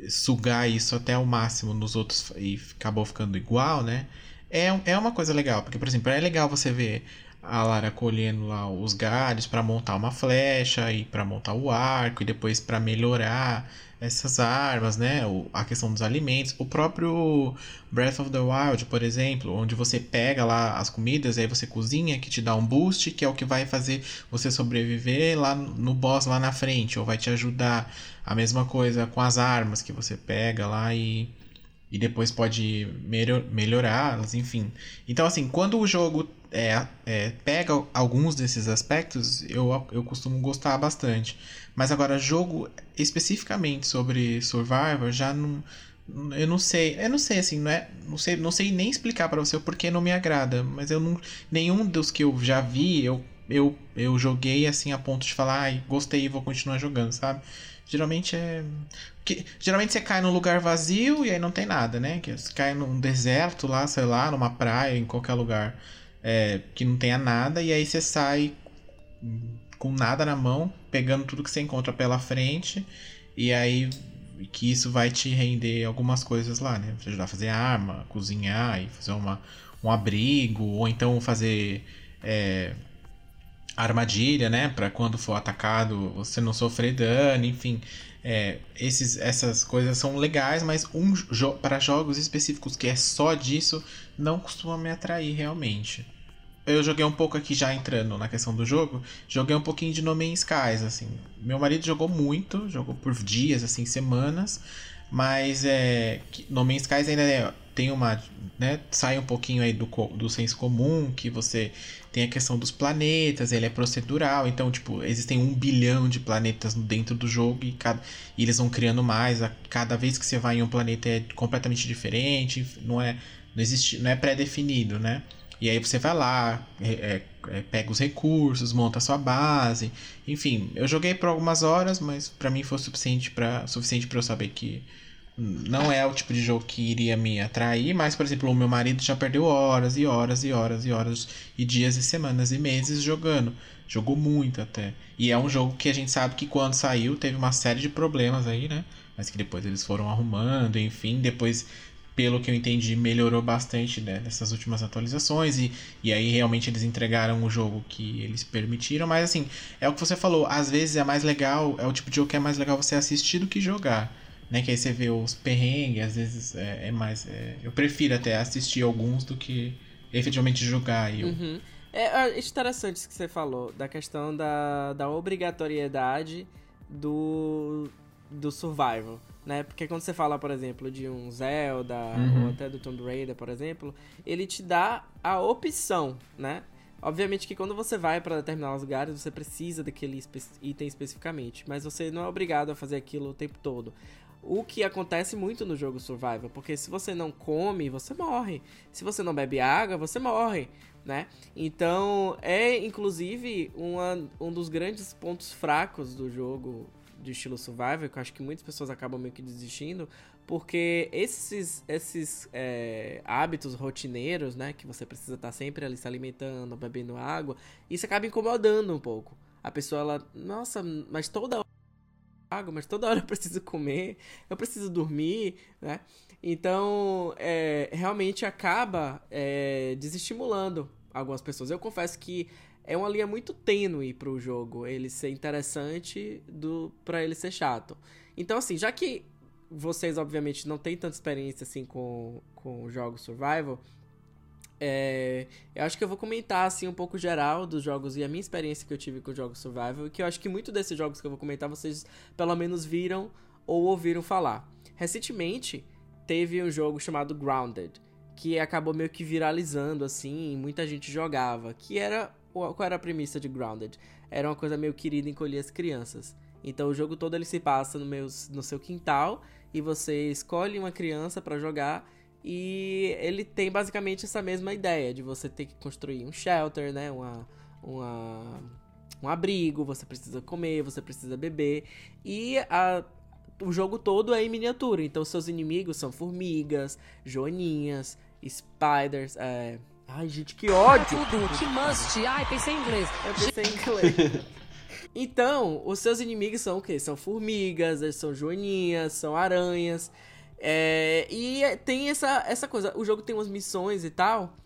sugar isso até o máximo nos outros e acabou ficando igual, né? É, é uma coisa legal, porque, por exemplo, é legal você ver a Lara colhendo lá os galhos para montar uma flecha e para montar o arco e depois para melhorar essas armas, né? O, a questão dos alimentos, o próprio Breath of the Wild, por exemplo, onde você pega lá as comidas e aí você cozinha, que te dá um boost, que é o que vai fazer você sobreviver lá no boss lá na frente, ou vai te ajudar. A mesma coisa com as armas que você pega lá e e depois pode melhorá-las, enfim. Então, assim, quando o jogo é, é, pega alguns desses aspectos, eu, eu costumo gostar bastante. Mas agora, jogo especificamente sobre Survivor, já não. Eu não sei, eu não sei assim, não é, não sei, não sei nem explicar para você o porquê não me agrada, mas eu não nenhum dos que eu já vi, eu eu, eu joguei assim a ponto de falar, ai, gostei e vou continuar jogando, sabe? Geralmente é que, geralmente você cai num lugar vazio e aí não tem nada, né? Que você cai num deserto lá, sei lá, numa praia, em qualquer lugar é, que não tenha nada, e aí você sai com nada na mão, pegando tudo que você encontra pela frente, e aí que isso vai te render algumas coisas lá, né? Você ajudar a fazer arma, cozinhar e fazer uma, um abrigo, ou então fazer é, armadilha, né? Para quando for atacado você não sofrer dano, enfim. É, esses, essas coisas são legais, mas um jo para jogos específicos que é só disso, não costuma me atrair realmente. Eu joguei um pouco aqui já entrando na questão do jogo, joguei um pouquinho de No Man's Skies, assim. Meu marido jogou muito, jogou por dias, assim, semanas, mas é, No Man's Skies ainda é, tem uma, né, sai um pouquinho aí do, do senso comum, que você tem a questão dos planetas, ele é procedural, então, tipo, existem um bilhão de planetas dentro do jogo e, cada, e eles vão criando mais. A, cada vez que você vai em um planeta é completamente diferente, não é, não existe, não é pré-definido, né? E aí você vai lá, é, é, é pega os recursos, monta a sua base. Enfim, eu joguei por algumas horas, mas para mim foi suficiente para suficiente para eu saber que não é o tipo de jogo que iria me atrair, mas, por exemplo, o meu marido já perdeu horas e horas e horas e horas e dias e semanas e meses jogando. Jogou muito até. E é um jogo que a gente sabe que quando saiu teve uma série de problemas aí, né? Mas que depois eles foram arrumando, enfim. Depois, pelo que eu entendi, melhorou bastante né, nessas últimas atualizações. E, e aí realmente eles entregaram o jogo que eles permitiram. Mas assim, é o que você falou. Às vezes é mais legal, é o tipo de jogo que é mais legal você assistir do que jogar né? Que aí você vê os perrengues, às vezes é, é mais. É, eu prefiro até assistir alguns do que efetivamente jogar. Eu... Uhum. É, é interessante isso que você falou, da questão da, da obrigatoriedade do, do survival, né? Porque quando você fala, por exemplo, de um Zelda uhum. ou até do Tomb Raider, por exemplo, ele te dá a opção, né? Obviamente que quando você vai para determinados lugares, você precisa daquele espe item especificamente, mas você não é obrigado a fazer aquilo o tempo todo. O que acontece muito no jogo Survival, porque se você não come, você morre. Se você não bebe água, você morre, né? Então, é inclusive uma, um dos grandes pontos fracos do jogo de estilo Survival, que eu acho que muitas pessoas acabam meio que desistindo, porque esses, esses é, hábitos rotineiros, né, que você precisa estar sempre ali se alimentando, bebendo água, isso acaba incomodando um pouco. A pessoa, ela, nossa, mas toda água, mas toda hora eu preciso comer, eu preciso dormir, né? Então, é, realmente acaba é, desestimulando algumas pessoas. Eu confesso que é uma linha muito tênue para o jogo, ele ser interessante do para ele ser chato. Então, assim, já que vocês, obviamente, não têm tanta experiência assim com, com jogos survival, é, eu acho que eu vou comentar assim um pouco geral dos jogos e a minha experiência que eu tive com jogos survival, que eu acho que muito desses jogos que eu vou comentar vocês pelo menos viram ou ouviram falar. Recentemente teve um jogo chamado Grounded, que acabou meio que viralizando assim, muita gente jogava, que era qual era a premissa de Grounded? Era uma coisa meio querida encolher as crianças. Então o jogo todo ele se passa no, meus, no seu quintal e você escolhe uma criança para jogar e ele tem basicamente essa mesma ideia de você ter que construir um shelter, né? Uma, uma, um abrigo, você precisa comer, você precisa beber. E a, o jogo todo é em miniatura. Então seus inimigos são formigas, joaninhas, spiders. É... Ai, gente, que ódio! Tudo, que must! Ai, pensei em inglês. Eu pensei em inglês. então, os seus inimigos são o quê? São formigas, são joaninhas, são aranhas. É, e tem essa, essa coisa, o jogo tem umas missões e tal,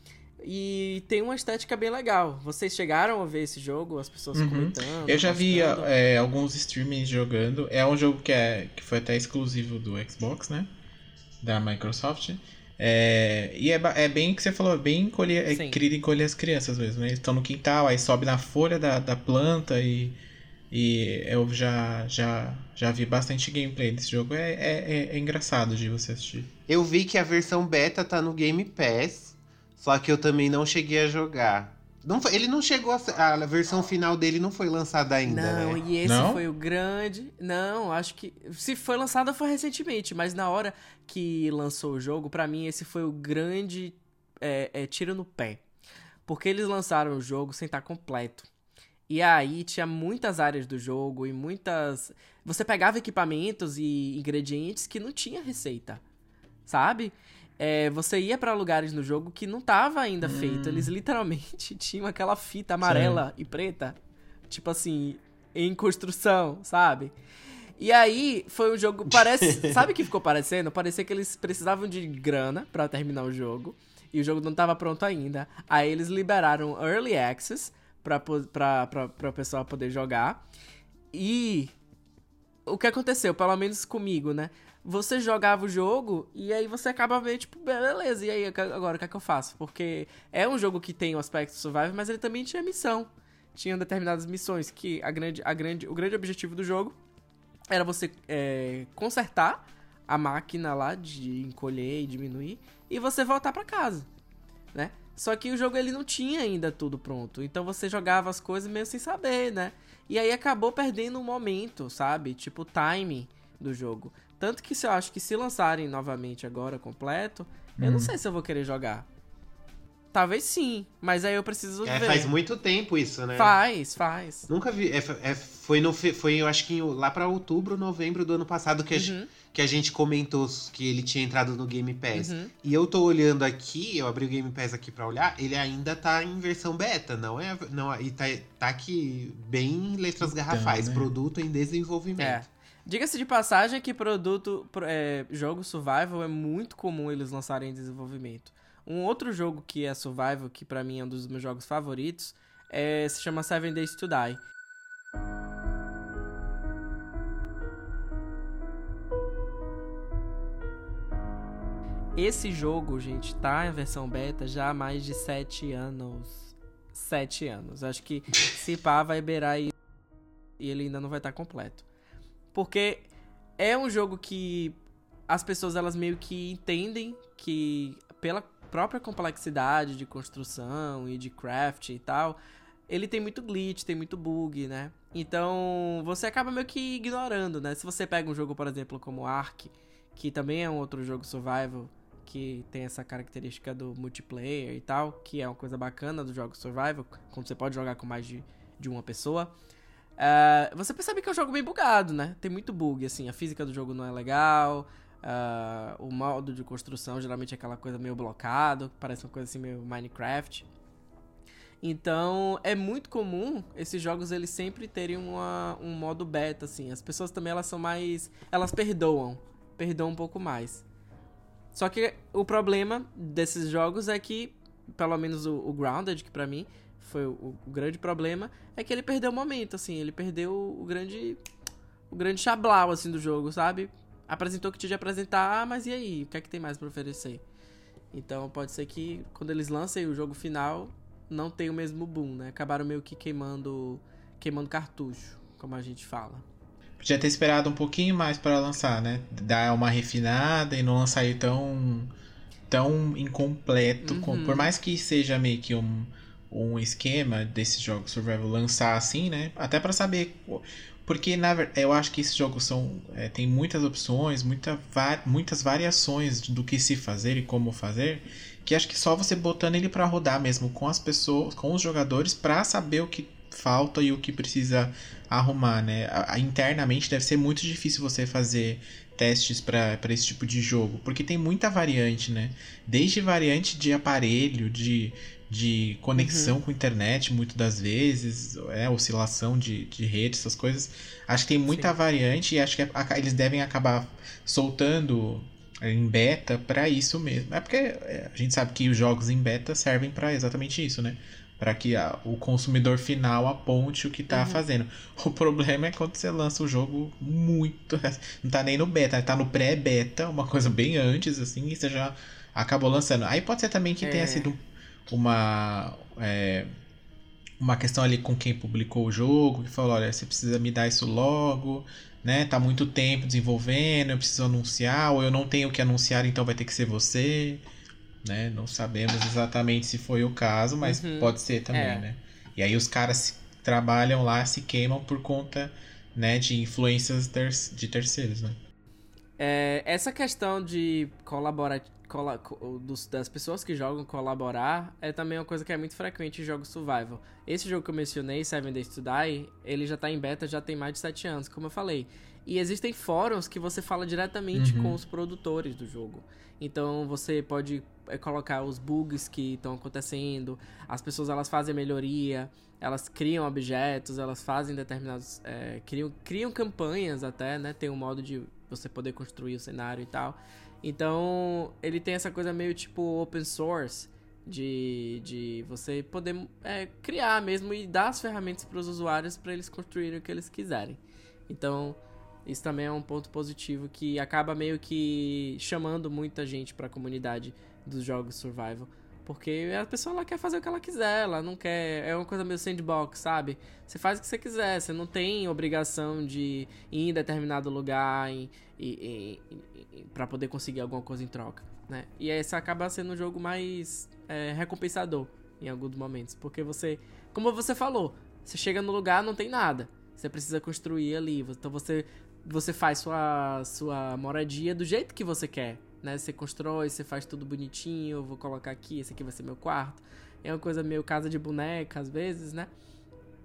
e tem uma estética bem legal. Vocês chegaram a ver esse jogo, as pessoas uhum. comentando? Eu já vi é, alguns streamings jogando. É um jogo que, é, que foi até exclusivo do Xbox, né? Da Microsoft. É, e é, é bem o que você falou, é bem encolher, é querido encolher as crianças mesmo. Né? Eles estão no quintal, aí sobe na folha da, da planta e E eu já, já, já vi bastante gameplay desse jogo. É, é, é, é engraçado de você assistir. Eu vi que a versão beta tá no Game Pass, só que eu também não cheguei a jogar. Não foi- ele não chegou a, ser- a versão final dele não foi lançada ainda, Não, né? e esse Não? foi o grande. Não, acho que. Se foi lançada foi recentemente, mas na hora que lançou o jogo, pra mim esse foi o grande é, é, tiro no pé. Porque eles lançaram o jogo sem estar completo. E aí tinha muitas áreas do jogo e muitas. Você pegava equipamentos e ingredientes que não tinha receita. Sabe? É, você ia pra lugares no jogo que não tava ainda feito. Eles literalmente tinham aquela fita amarela e preta. Tipo assim, em construção, sabe? E aí foi um jogo. Parece. sabe o que ficou parecendo? Parecia que eles precisavam de grana pra terminar o jogo. E o jogo não tava pronto ainda. Aí eles liberaram Early Access pra, po- pra, pra, pra pessoa poder jogar. E o que aconteceu, pelo menos comigo, né? Você jogava o jogo e aí você acaba vendo, tipo, beleza, e aí agora o que é que eu faço? Porque é um jogo que tem o aspecto survival, mas ele também tinha missão. Tinha determinadas missões que a grande, a grande, o grande objetivo do jogo era você é, consertar a máquina lá de encolher e diminuir e você voltar pra casa, né? Só que o jogo ele não tinha ainda tudo pronto, então você jogava as coisas meio sem saber, né? E aí acabou perdendo o momento, sabe? Tipo o time do jogo. Tanto que se eu acho que se lançarem novamente agora completo, eu não sei se eu vou querer jogar. Talvez sim, mas aí eu preciso É, ver. faz muito tempo isso, né? Faz, faz. Nunca vi. é, é, foi, no, foi, eu acho que em- lá pra outubro, novembro do ano passado que, a, Uhum, que a gente comentou que ele tinha entrado no Game Pass. uhum. E eu tô olhando aqui, eu abri o Game Pass aqui pra olhar, ele ainda tá em versão beta, não é? Não, e tá, tá aqui bem em letras Então, garrafais, né? produto em É. Diga-se de passagem que produto, pro- é, jogo survival é muito comum eles lançarem em desenvolvimento. Um outro jogo que é survival, que pra mim é um dos meus jogos favoritos, é, se chama Seven Days to Die. Esse jogo, gente, tá em versão beta já há mais de 7 anos. 7 anos. Acho que se pá vai beirar e ele ainda não vai estar completo. Porque é um jogo que as pessoas elas meio que entendem que pela própria complexidade de construção e de craft e tal, ele tem muito glitch, tem muito bug, né? Então, você acaba meio que ignorando, né? Se você pega um jogo, por exemplo, como Ark, que também é um outro jogo survival que tem essa característica do multiplayer e tal, que é uma coisa bacana do jogo survival, quando você pode jogar com mais de, de uma pessoa. É, você percebe que é um jogo bem bugado, né? Tem muito bug, assim, a física do jogo não é legal, ah, o modo de construção geralmente é aquela coisa meio blocado, parece uma coisa assim meio Minecraft. Então, é muito comum esses jogos eles sempre terem uma, um modo beta, assim. As pessoas também elas são mais. Elas perdoam. Perdoam um pouco mais. Só que o problema desses jogos é que, pelo menos o, o Grounded, que pra mim foi o, o grande problema, é que ele perdeu o momento, assim. Ele perdeu o, grande. O grande chablau, assim, do jogo, sabe? Apresentou o que tinha de apresentar, mas e aí? O que é que tem mais pra oferecer? Então pode ser que quando eles lancem o jogo final, não tem o mesmo boom, né? Acabaram meio que queimando, queimando cartucho, como a gente fala. Podia ter esperado um pouquinho mais para lançar, né? Dar uma refinada e não lançar aí tão, tão incompleto. com- Uhum. por mais que seja meio que um, um esquema desses jogos survival lançar assim, né? Até para saber. Porque na verdade, eu acho que esses jogos são. é, tem muitas opções, muita muitas variações do que se fazer e como fazer. Que acho que só você botando ele para rodar mesmo com as pessoas, com os jogadores, para saber o que falta e o que precisa arrumar, né? Internamente deve ser muito difícil você fazer testes para esse tipo de jogo, porque tem muita variante, né? Desde variante de aparelho, de, de conexão com internet, muitas das vezes, é, oscilação de, de rede, essas coisas. Acho que tem muita Sim. variante e acho que a- eles devem acabar soltando em beta para isso mesmo. É porque é, a gente sabe que os jogos em beta servem para exatamente isso, né? Para que a- o consumidor final aponte o que tá Uhum. fazendo. O problema é quando você lança o jogo muito. Não tá nem no beta, tá no pré-beta, uma coisa bem antes, assim, e você já acabou lançando. Aí pode ser também que É. tenha sido uma. é, uma questão ali com quem publicou o jogo, que falou, olha, você precisa me dar isso logo, né? Tá muito tempo desenvolvendo, eu preciso anunciar, ou eu não tenho que anunciar, então vai ter que ser você, né? Não sabemos exatamente se foi o caso, mas Uhum. pode ser também, É. né? E aí os caras trabalham lá, se queimam por conta, né, de influências ter- de terceiros, né? É, essa questão de colaborar, cola- co- dos- das pessoas que jogam colaborar é também uma coisa que é muito frequente em jogos survival. Esse jogo que eu mencionei, Seven Days to Die, ele já tá em beta já tem mais de 7 anos, como eu falei. E existem fóruns que você fala diretamente Uhum. com os produtores do jogo. Então você pode é, colocar os bugs que estão acontecendo, as pessoas elas fazem melhoria, elas criam objetos, elas fazem determinados. é, criam, criam campanhas até, né? Tem um modo de você poder construir o cenário e tal. Então, ele tem essa coisa meio tipo open source, de, de você poder é, criar mesmo e dar as ferramentas para os usuários para eles construírem o que eles quiserem. Então, isso também é um ponto positivo que acaba meio que chamando muita gente para a comunidade dos jogos survival. Porque a pessoa ela quer fazer o que ela quiser, ela não quer. É uma coisa meio sandbox, sabe? Você faz o que você quiser, você não tem obrigação de ir em determinado lugar e, e, e, para poder conseguir alguma coisa em troca, né? E esse acaba sendo um jogo mais é, recompensador em alguns momentos, porque você, como você falou, você chega no lugar não tem nada, você precisa construir ali, então você você faz sua sua moradia do jeito que você quer, né? Você constrói, você faz tudo bonitinho, eu vou colocar aqui, esse aqui vai ser meu quarto. É uma coisa meio casa de boneca às vezes, né?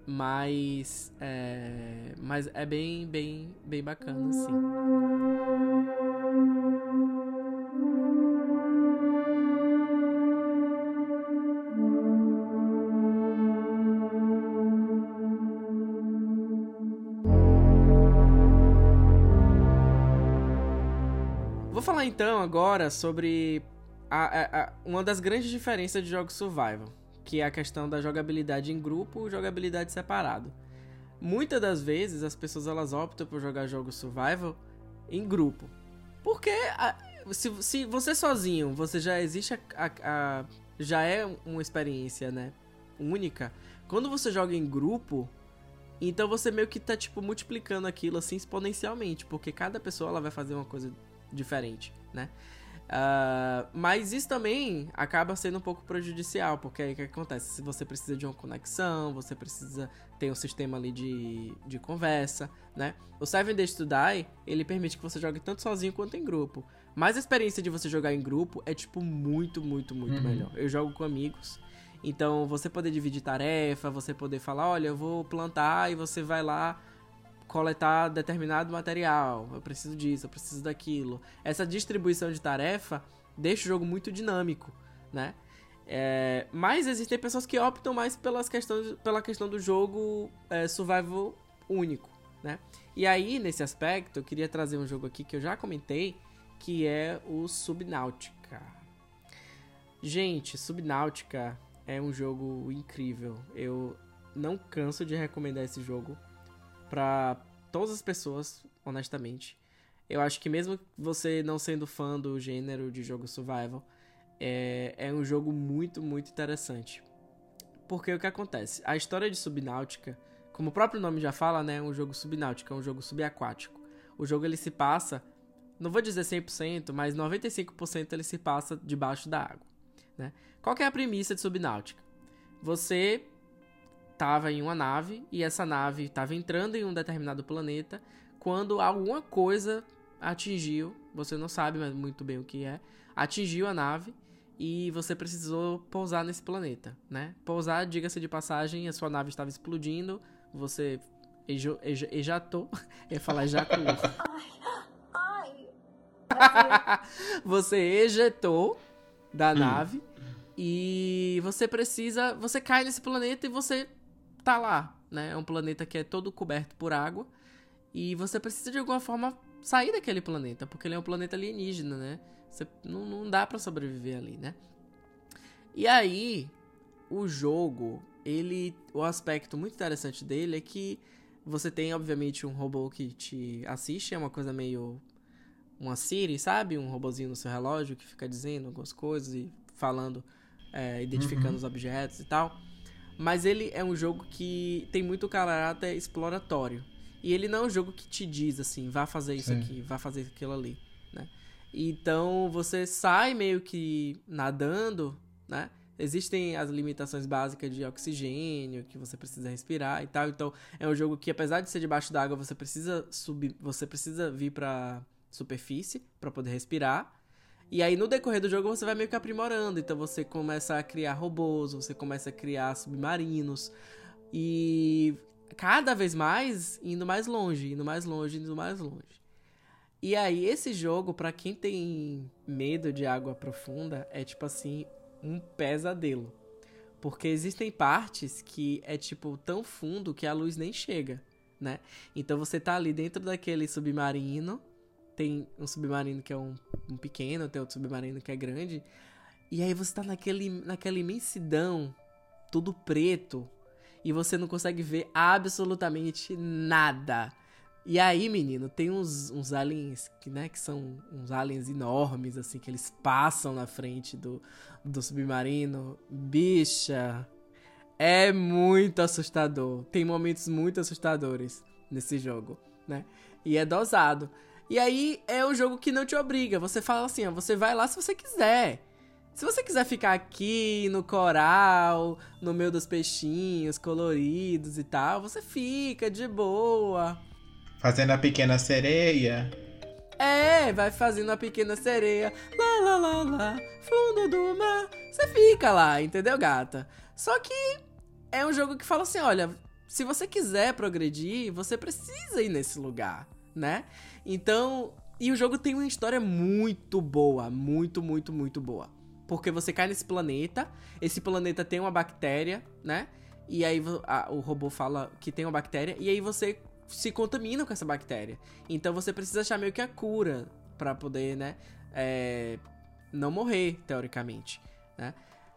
Mas é, mas é bem bem bem bacana assim. Vou falar então agora sobre a- a- a- uma das grandes diferenças de jogos survival, que é a questão da jogabilidade em grupo e jogabilidade separado. Muitas das vezes as pessoas elas optam por jogar jogos survival em grupo, porque se, se você sozinho você já existe já é uma experiência né única. Quando você joga em grupo então você meio que tá tipo multiplicando aquilo assim exponencialmente, porque cada pessoa ela vai fazer uma coisa diferente, né? Ah, mas isso também acaba sendo um pouco prejudicial, porque aí o que acontece? Se você precisa de uma conexão, você precisa ter um sistema ali de, de conversa, né? O Seven Days to Die, ele permite que você jogue tanto sozinho quanto em grupo. Mas a experiência de você jogar em grupo é, tipo, muito, muito, muito Uhum. melhor. Eu jogo com amigos, então você poder dividir tarefa, você poder falar, olha, eu vou plantar e você vai lá coletar determinado material. Eu preciso disso, eu preciso daquilo. Essa distribuição de tarefa deixa o jogo muito dinâmico, né? É, mas existem pessoas que optam mais pelas questões, pela questão do jogo é, survival único, né? E aí, nesse aspecto, eu queria trazer um jogo aqui que eu já comentei, que é o Subnautica. Gente, Subnautica é um jogo incrível. Eu não canso de recomendar esse jogo para todas as pessoas, honestamente. Eu acho que mesmo você não sendo fã do gênero de jogo survival, é, é um jogo muito, muito interessante. Porque o que acontece? A história de Subnáutica, como o próprio nome já fala, né, é um jogo subnáutico, é um jogo subaquático. O jogo ele se passa, não vou dizer 100%, mas 95% ele se passa debaixo da água, né? Qual é a premissa de Subnáutica? Você estava em uma nave e essa nave estava entrando em um determinado planeta quando alguma coisa atingiu, você não sabe mas muito bem o que é, atingiu a nave e você precisou pousar nesse planeta, né? Pousar, diga-se de passagem, a sua nave estava explodindo, você ejo, eja, ejatou, eu ia falar ejaculou. você ejetou da nave e você precisa, você cai nesse planeta e você tá lá, né? É um planeta que é todo coberto por água e você precisa de alguma forma sair daquele planeta, porque ele é um planeta alienígena, né? Você não, não dá para sobreviver ali, né? E aí, o jogo, ele, o aspecto muito interessante dele é que você tem obviamente um robô que te assiste, é uma coisa meio uma Siri, sabe? Um robozinho no seu relógio que fica dizendo algumas coisas e falando, é, identificando Uhum. os objetos e tal. Mas ele é um jogo que tem muito caráter exploratório. E ele não é um jogo que te diz assim, vá fazer isso Sim. aqui, vá fazer aquilo ali, né? Então você sai meio que nadando, né? Existem as limitações básicas de oxigênio que você precisa respirar e tal. Então é um jogo que apesar de ser debaixo d'água, você precisa subir, você precisa vir pra superfície para poder respirar. E aí no decorrer do jogo você vai meio que aprimorando. Então você começa a criar robôs, você começa a criar submarinos e cada vez mais indo mais longe, indo mais longe, indo mais longe. E aí esse jogo pra quem tem medo de água profunda é tipo assim um pesadelo. Porque existem partes que é tipo tão fundo que a luz nem chega, né? Então você tá ali dentro daquele submarino, tem um submarino que é um, um pequeno, tem outro submarino que é grande, e aí você tá naquele, naquela imensidão, tudo preto, e você não consegue ver absolutamente nada. E aí, menino, tem uns, uns aliens, que, né, que são uns aliens enormes, assim, que eles passam na frente do, do submarino. Bicha, é muito assustador. Tem momentos muito assustadores nesse jogo, né? E é dosado. E aí é um jogo que não te obriga. Você fala assim, ó, você vai lá se você quiser. Se você quiser ficar aqui no coral, no meio dos peixinhos coloridos e tal, você fica de boa. Fazendo a pequena sereia. É, vai fazendo a pequena sereia. Lá, lá, lá, lá, fundo do mar. Você fica lá, entendeu, gata? Só que é um jogo que fala assim: olha, se você quiser progredir, você precisa ir nesse lugar, né? Então. E o jogo tem uma história muito boa. Muito, muito, muito boa. Porque você cai nesse planeta. Esse planeta tem uma bactéria, né? E aí a- o robô fala que tem uma bactéria. E aí você se contamina com essa bactéria. Então você precisa achar meio que a cura pra poder, né? é, não morrer, teoricamente, né?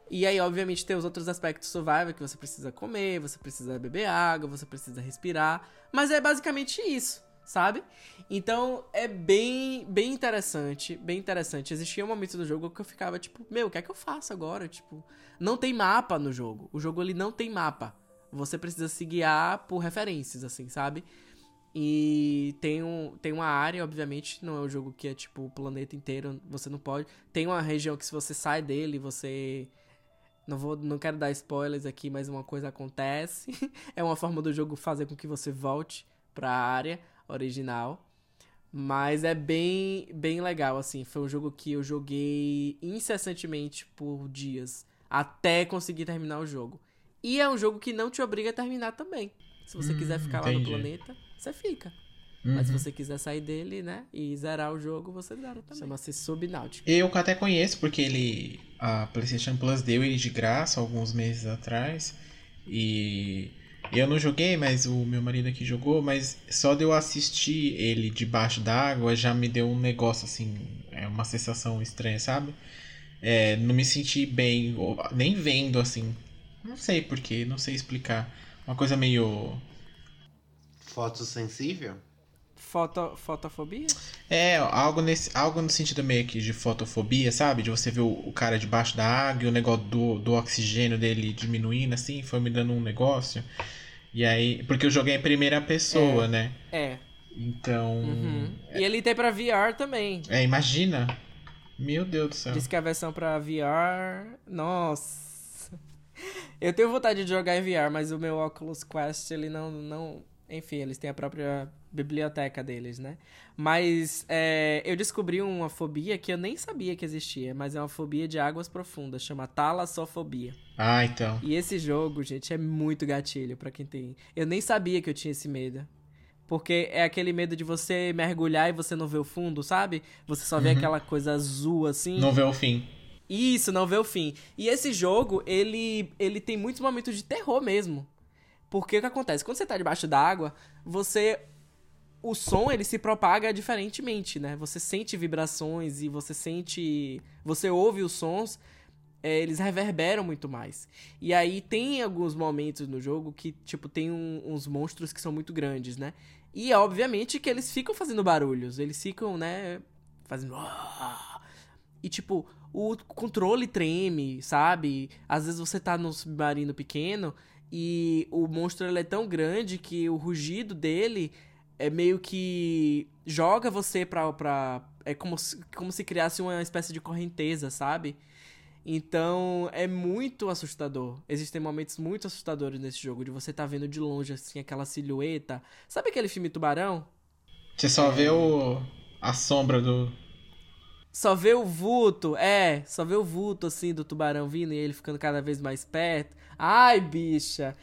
E aí, obviamente, tem os outros aspectos survival que você precisa comer, você precisa beber água, você precisa respirar. Mas é basicamente isso, sabe? Então é bem, bem interessante, bem interessante. Existia um momento do jogo que eu ficava tipo, meu, o que é que eu faço agora? Tipo, não tem mapa no jogo. O jogo ele não tem mapa. Você precisa se guiar por referências, assim, sabe? E tem, um, tem uma área, obviamente, não é um jogo que é tipo o planeta inteiro, você não pode. Tem uma região que se você sai dele, você. Não vou, não quero dar spoilers aqui, mas uma coisa acontece. é uma forma do jogo fazer com que você volte pra área original. Mas é bem, bem legal, assim. Foi um jogo que eu joguei incessantemente por dias até conseguir terminar o jogo. E é um jogo que não te obriga a terminar também. Se você Hum, quiser ficar lá no entendi. planeta, você fica. Mas se Uhum. você quiser sair dele, né, e zerar o jogo, você zera também. Chama-se Subnáutica. Eu até conheço porque ele. A PlayStation Plus deu ele de graça alguns meses atrás. E eu não joguei, mas o meu marido aqui jogou. Mas só de eu assistir ele debaixo d'água já me deu um negócio assim. É uma sensação estranha, sabe? É, não me senti bem, nem vendo assim. Não sei porquê, não sei explicar. Uma coisa meio. Fotossensível? Foto, fotofobia? É, algo, nesse, algo no sentido meio que de fotofobia, sabe? De você ver o, o cara debaixo da água e o negócio do, do oxigênio dele diminuindo, assim, foi me dando um negócio. E aí. Porque eu joguei em primeira pessoa, né? É. Então. Uhum. E ele tem pra VR também. É, imagina. Meu Deus do céu. Diz que a versão pra VR. Nossa. Eu tenho vontade de jogar em VR, mas o meu Oculus Quest, ele não. não... Enfim, eles têm a própria biblioteca deles, né? Mas é, eu descobri uma fobia que eu nem sabia que existia, mas é uma fobia de águas profundas, chama talassofobia. Ah, então. E esse jogo, gente, é muito gatilho pra quem tem. Eu nem sabia que eu tinha esse medo. Porque é aquele medo de você mergulhar e você não ver o fundo, sabe? Você só vê aquela coisa azul assim. Não vê o fim. Isso, não vê o fim. E esse jogo, ele, ele tem muitos momentos de terror mesmo. Porque o que acontece? Quando você tá debaixo d'água, você. O som, ele se propaga diferentemente, né? Você sente vibrações e você sente. Você ouve os sons, é, eles reverberam muito mais. E aí tem alguns momentos no jogo que, tipo, tem um- uns monstros que são muito grandes, né? E obviamente que eles ficam fazendo barulhos, eles ficam, né? Fazendo. E, tipo, o controle treme, sabe? Às vezes você tá num submarino pequeno e o monstro ele é tão grande que o rugido dele é meio que joga você pra. pra é como se, como se criasse uma espécie de correnteza, sabe? Então é muito assustador. Existem momentos muito assustadores nesse jogo, de você tá vendo de longe assim aquela silhueta. Sabe aquele filme Tubarão? Você só vê o a sombra do Só vê o vulto, é, só vê o vulto assim do tubarão vindo e ele ficando cada vez mais perto. Ai, bicha.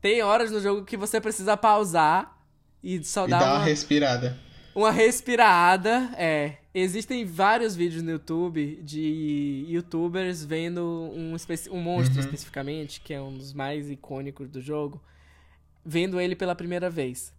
Tem horas no jogo que você precisa pausar e só e dar dá uma uma respirada. uma respirada, é. Existem vários vídeos no YouTube de youtubers vendo um, um monstro Uhum. especificamente, que é um dos mais icônicos do jogo, vendo ele pela primeira vez.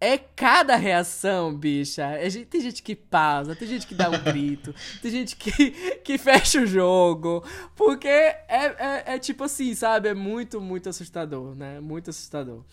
É cada reação, bicha. É tem gente que pausa, tem gente que dá um grito, tem gente que, que fecha o jogo. Porque é, é, é tipo assim, sabe? É muito, muito assustador, né? Muito assustador.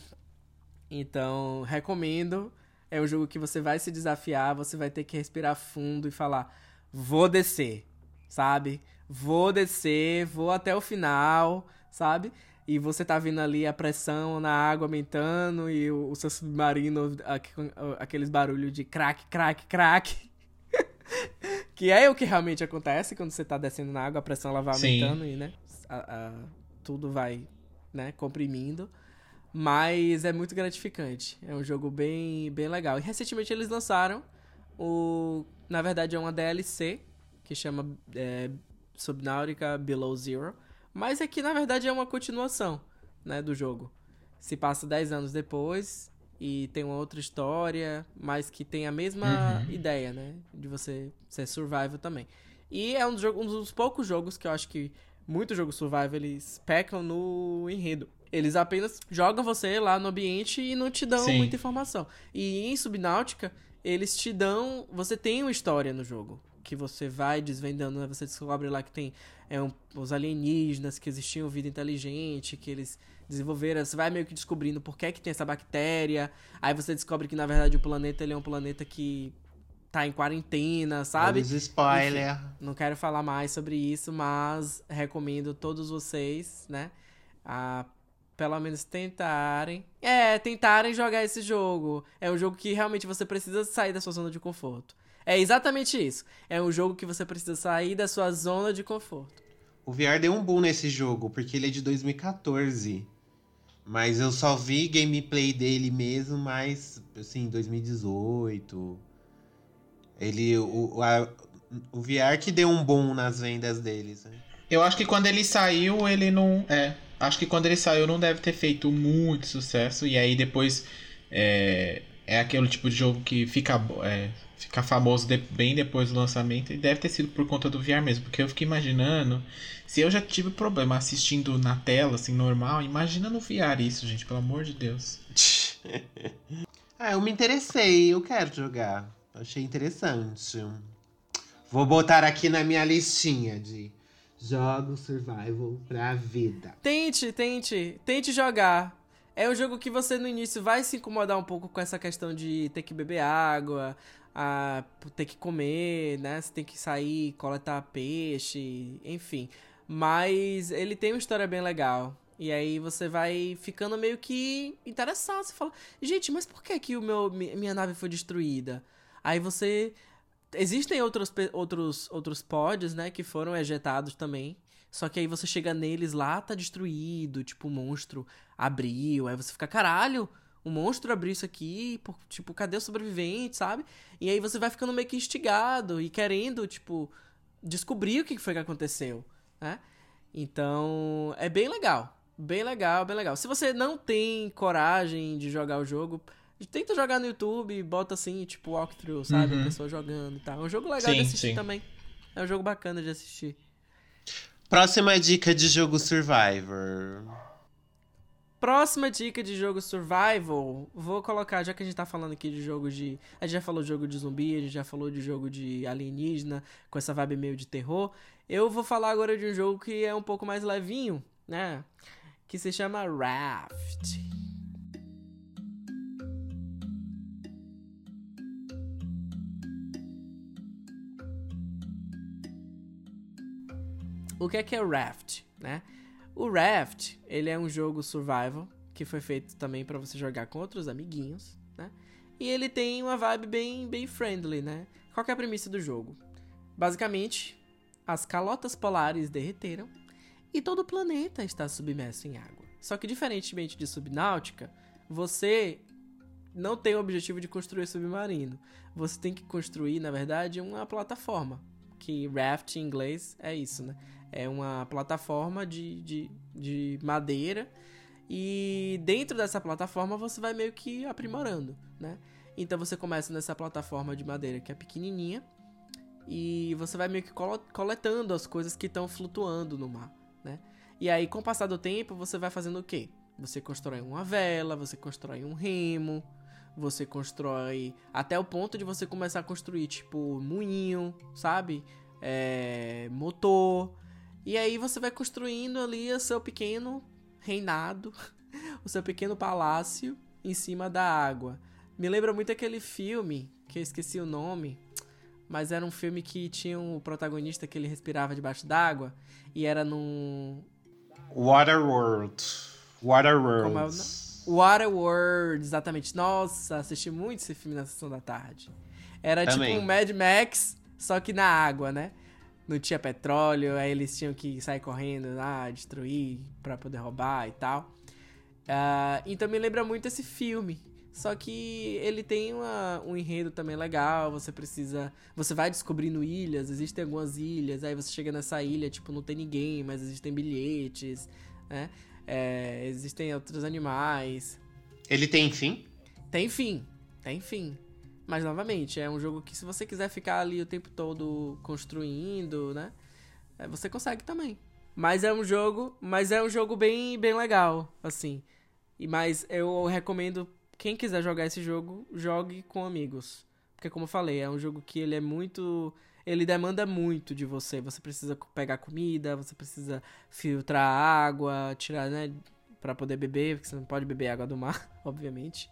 Então, recomendo. É um jogo que você vai se desafiar, você vai ter que respirar fundo e falar: vou descer, sabe? Vou descer, vou até o final, sabe? E você tá vendo ali a pressão na água aumentando e o, o seu submarino, aqu- aqueles barulhos de crack, crack, crack. que é o que realmente acontece quando você tá descendo na água, a pressão ela vai Sim. aumentando e, né? a- a- tudo vai, né, comprimindo. Mas é muito gratificante. É um jogo bem, bem legal. E recentemente eles lançaram o. Na verdade, é uma DLC que chama é, Subnautica Below Zero. Mas é que na verdade é uma continuação né, do jogo. Se passa 10 anos depois e tem uma outra história, mas que tem a mesma Uhum. ideia, né? De você ser survival também. E é um dos, jogo- um dos poucos jogos que eu acho que muitos jogos survival eles pecam no enredo. Eles apenas jogam você lá no ambiente e não te dão Sim. muita informação. E em Subnáutica, eles te dão. Você tem uma história no jogo. Que você vai desvendando, né? Você descobre lá que tem é, um- os alienígenas, que existiam vida inteligente, que eles desenvolveram. Você vai meio que descobrindo por que, que tem essa bactéria. Aí você descobre que, na verdade, o planeta ele é um planeta que tá em quarentena, sabe? Os spoiler. Não quero falar mais sobre isso, mas recomendo todos vocês, né? A pelo menos tentarem. É, tentarem jogar esse jogo. É um jogo que realmente você precisa sair da sua zona de conforto. É exatamente isso. É um jogo que você precisa sair da sua zona de conforto. O VR deu um boom nesse jogo, porque ele é de 2014. Mas eu só vi gameplay dele mesmo, mais assim, 2018. Ele. O, a- o VR que deu um boom nas vendas deles. Né? Eu acho que quando ele saiu, ele não. É. Acho que quando ele saiu não deve ter feito muito sucesso. E aí depois. É, é aquele tipo de jogo que fica, é, fica famoso de- bem depois do lançamento. E deve ter sido por conta do VR mesmo. Porque eu fiquei imaginando. Se eu já tive problema assistindo na tela, assim, normal, imagina no VR isso, gente, pelo amor de Deus. ah, eu me interessei, eu quero jogar. Achei interessante. Vou botar aqui na minha listinha de jogos survival pra vida. Tente, tente, tente jogar. É um jogo que você no início vai se incomodar um pouco com essa questão de ter que beber água, a, ter que comer, né? Você tem que sair, coletar peixe, enfim. Mas ele tem uma história bem legal. E aí você vai ficando meio que interessado. Você fala, gente, mas por que, que o meu, mi- minha nave foi destruída? Aí você. Existem outros, outros, outros pods, né, que foram ejetados também. Só que aí você chega neles lá, tá destruído, tipo, o monstro abriu. Aí você fica, caralho, o monstro abriu isso aqui, tipo, cadê o sobrevivente, sabe? E aí você vai ficando meio que instigado e querendo, tipo, descobrir o que foi que aconteceu, né? Então, é bem legal. Bem legal, bem legal. Se você não tem coragem de jogar o jogo, tenta jogar no YouTube, bota assim, tipo, walkthrough, sabe? Uhum. A pessoa jogando e tal. É um jogo legal de Sim, assistir sim. também. É um jogo bacana de assistir. Próxima dica de jogo Survivor. Próxima dica de jogo survival, vou colocar, já que a gente tá falando aqui de jogo de. A gente já falou de jogo de zumbi, a gente já falou de jogo de alienígena, com essa vibe meio de terror. Eu vou falar agora de um jogo que é um pouco mais levinho, né? Que se chama Raft. O que é que é o Raft, né? O Raft, ele é um jogo survival que foi feito também para você jogar com outros amiguinhos, né? E ele tem uma vibe bem, bem friendly, né? Qual é a premissa do jogo? Basicamente, as calotas polares derreteram e todo o planeta está submerso em água. Só que diferentemente de Subnáutica, você não tem o objetivo de construir submarino. Você tem que construir, na verdade, uma plataforma. Que raft em inglês é isso, né? É uma plataforma de, de, de madeira. E dentro dessa plataforma você vai meio que aprimorando, né? Então você começa nessa plataforma de madeira que é pequenininha. E você vai meio que coletando as coisas que estão flutuando no mar, né? E aí, com o passar do tempo, você vai fazendo o quê? Você constrói uma vela, você constrói um remo, você constrói até o ponto de você começar a construir, tipo, moinho, sabe? É, motor. E aí você vai construindo ali o seu pequeno reinado, o seu pequeno palácio em cima da água. Me lembra muito aquele filme, que eu esqueci o nome, mas era um filme que tinha um protagonista que ele respirava debaixo d'água e era num Waterworld. Waterworld. É Waterworld, exatamente. Nossa, assisti muito esse filme na sessão da tarde. Era Também. tipo um Mad Max, só que na água, né? Não tinha petróleo, aí eles tinham que sair correndo lá, destruir para poder roubar e tal. Uh, então me lembra muito esse filme. Só que ele tem uma, um enredo também legal. Você precisa. Você vai descobrindo ilhas, existem algumas ilhas. Aí você chega nessa ilha, tipo, não tem ninguém, mas existem bilhetes, né? É, existem outros animais. Ele tem fim? Tem fim, tem fim. Mas novamente, é um jogo que se você quiser ficar ali o tempo todo construindo, né? É, você consegue também. Mas é um jogo, mas é um jogo bem, bem legal, assim. E mas eu recomendo quem quiser jogar esse jogo, jogue com amigos. Porque como eu falei, é um jogo que ele é muito. Ele demanda muito de você. Você precisa pegar comida, você precisa filtrar água, tirar, né? Pra poder beber, porque você não pode beber água do mar, obviamente.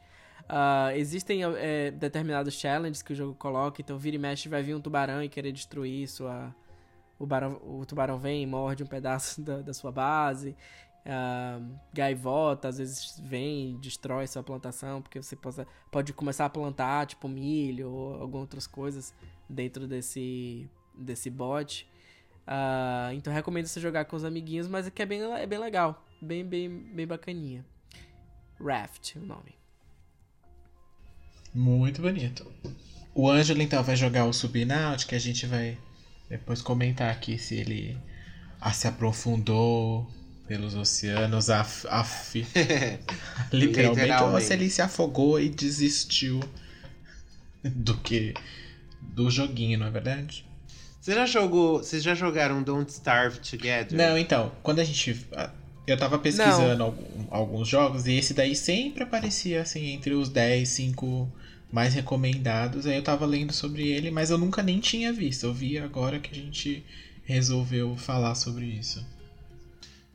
Uh, existem é, determinados challenges que o jogo coloca, então vira e mexe vai vir um tubarão e querer destruir sua. O, barão, o tubarão vem e morde um pedaço da, da sua base. Uh, gaivota às vezes vem destrói sua plantação porque você possa, pode começar a plantar tipo milho ou algumas outras coisas dentro desse desse bot uh, então recomendo você jogar com os amiguinhos mas é que é bem, é bem legal bem bem bem bacaninha Raft o nome muito bonito o Ângelo então vai jogar o Subnaut que a gente vai depois comentar aqui se ele ah, se aprofundou pelos oceanos, af, af literalmente, literalmente, ou se ele se afogou e desistiu do que do joguinho, não é verdade? Você já jogou, vocês já jogaram Don't Starve Together? Não, então, quando a gente eu tava pesquisando algum, alguns jogos e esse daí sempre aparecia assim entre os 10, 5 mais recomendados. Aí eu tava lendo sobre ele, mas eu nunca nem tinha visto. Eu vi agora que a gente resolveu falar sobre isso.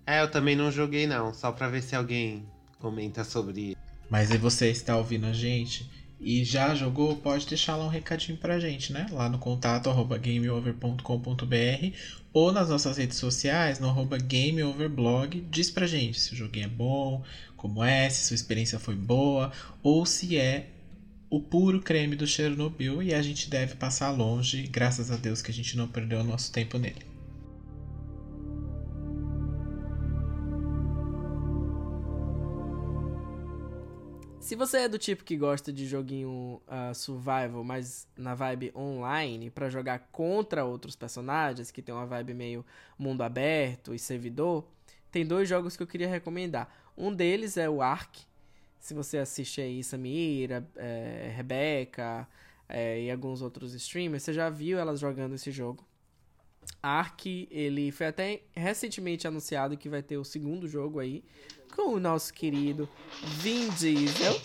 É, eu também não joguei não, só pra ver se alguém comenta sobre. Mas e você está ouvindo a gente e já jogou, pode deixar lá um recadinho pra gente, né? Lá no contato arroba gameover.com.br ou nas nossas redes sociais, no arroba gameoverblog, diz pra gente se o joguinho é bom, como é, se sua experiência foi boa, ou se é o puro creme do Chernobyl e a gente deve passar longe, graças a Deus que a gente não perdeu o nosso tempo nele. Se você é do tipo que gosta de joguinho uh, survival, mas na vibe online, para jogar contra outros personagens, que tem uma vibe meio mundo aberto e servidor, tem dois jogos que eu queria recomendar. Um deles é o Ark. Se você assiste aí Samira, é, Rebeca é, e alguns outros streamers, você já viu elas jogando esse jogo. Ark, ele foi até recentemente anunciado que vai ter o segundo jogo aí, com o nosso querido Vin Diesel.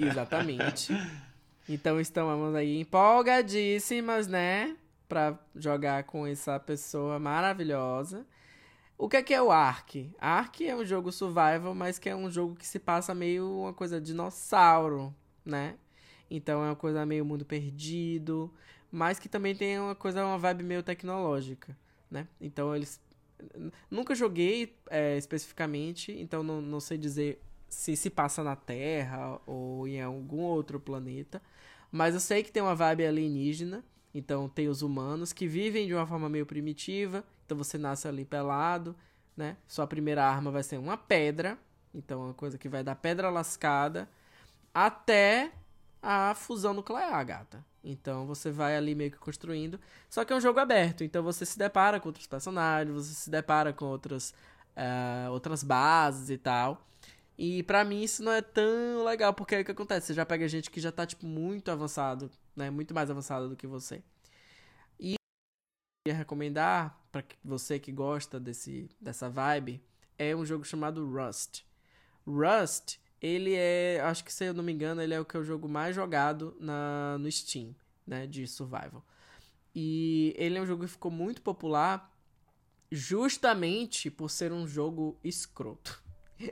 Exatamente. Então estamos aí empolgadíssimas, né? Pra jogar com essa pessoa maravilhosa. O que é, que é o Ark? Ark é um jogo survival, mas que é um jogo que se passa meio uma coisa dinossauro, né? Então é uma coisa meio mundo perdido, mas que também tem uma coisa, uma vibe meio tecnológica, né? Então eles Nunca joguei é, especificamente, então não, não sei dizer se se passa na Terra ou em algum outro planeta. Mas eu sei que tem uma vibe alienígena. Então tem os humanos que vivem de uma forma meio primitiva. Então você nasce ali pelado, né? Sua primeira arma vai ser uma pedra. Então é uma coisa que vai dar pedra lascada até a fusão nuclear, gata. Então você vai ali meio que construindo. Só que é um jogo aberto, então você se depara com outros personagens, você se depara com outras, uh, outras bases e tal. E para mim isso não é tão legal, porque aí o que acontece? Você já pega gente que já tá, tipo, muito avançado, né? Muito mais avançado do que você. Ia recomendar, para você que gosta desse, dessa vibe, é um jogo chamado Rust. Rust ele é, acho que se eu não me engano, ele é o que é o jogo mais jogado na, no Steam, né, de survival. E ele é um jogo que ficou muito popular justamente por ser um jogo escroto.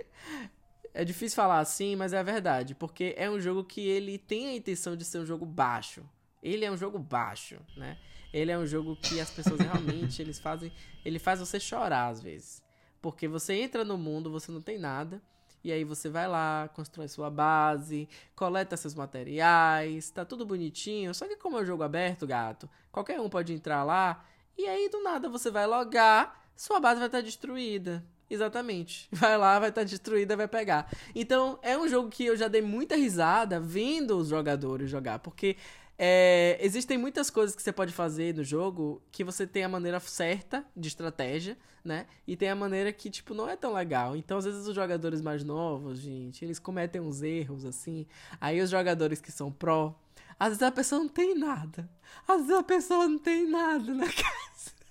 é difícil falar assim, mas é a verdade, porque é um jogo que ele tem a intenção de ser um jogo baixo. Ele é um jogo baixo, né? Ele é um jogo que as pessoas realmente eles fazem, ele faz você chorar às vezes. Porque você entra no mundo, você não tem nada, e aí você vai lá, constrói sua base, coleta seus materiais, tá tudo bonitinho. Só que como é um jogo aberto, gato, qualquer um pode entrar lá e aí do nada você vai logar, sua base vai estar tá destruída. Exatamente. Vai lá, vai estar tá destruída, vai pegar. Então, é um jogo que eu já dei muita risada vendo os jogadores jogar, porque é, existem muitas coisas que você pode fazer no jogo que você tem a maneira certa de estratégia, né? E tem a maneira que, tipo, não é tão legal. Então, às vezes, os jogadores mais novos, gente, eles cometem uns erros, assim. Aí, os jogadores que são pró, às vezes a pessoa não tem nada. Às vezes a pessoa não tem nada na casa.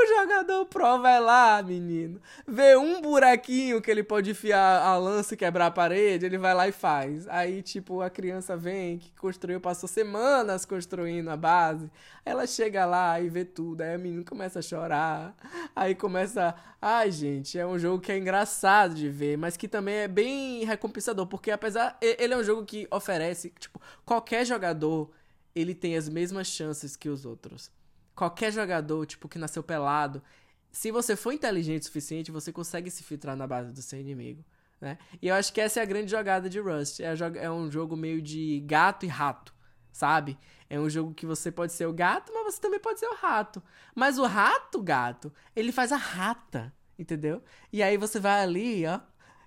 O jogador pro vai lá, menino, vê um buraquinho que ele pode enfiar a lança e quebrar a parede, ele vai lá e faz. Aí, tipo, a criança vem, que construiu, passou semanas construindo a base. Ela chega lá e vê tudo. Aí o menino começa a chorar. Aí começa. Ai, gente, é um jogo que é engraçado de ver, mas que também é bem recompensador, porque apesar. Ele é um jogo que oferece, tipo, qualquer jogador ele tem as mesmas chances que os outros qualquer jogador, tipo, que nasceu pelado, se você for inteligente o suficiente, você consegue se filtrar na base do seu inimigo, né? E eu acho que essa é a grande jogada de Rust. É, é um jogo meio de gato e rato, sabe? É um jogo que você pode ser o gato, mas você também pode ser o rato. Mas o rato, gato, ele faz a rata, entendeu? E aí você vai ali, ó,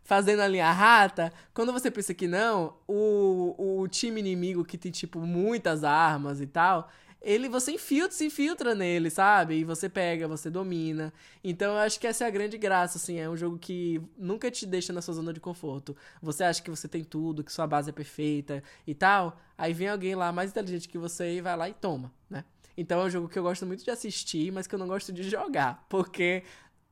fazendo ali a rata. Quando você pensa que não, o, o time inimigo que tem, tipo, muitas armas e tal, ele você infiltra, se infiltra nele, sabe? E você pega, você domina. Então eu acho que essa é a grande graça, assim, é um jogo que nunca te deixa na sua zona de conforto. Você acha que você tem tudo, que sua base é perfeita e tal, aí vem alguém lá mais inteligente que você e vai lá e toma, né? Então é um jogo que eu gosto muito de assistir, mas que eu não gosto de jogar, porque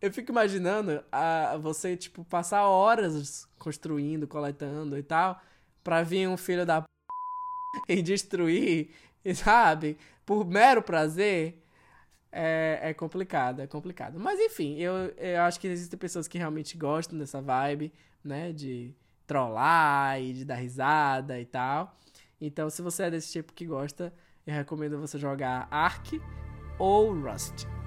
eu fico imaginando a você tipo passar horas construindo, coletando e tal, para vir um filho da p... e destruir, sabe? por mero prazer, é, é complicado, é complicado. Mas enfim, eu, eu acho que existem pessoas que realmente gostam dessa vibe, né? De trollar e de dar risada e tal. Então, se você é desse tipo que gosta, eu recomendo você jogar Ark ou Rust.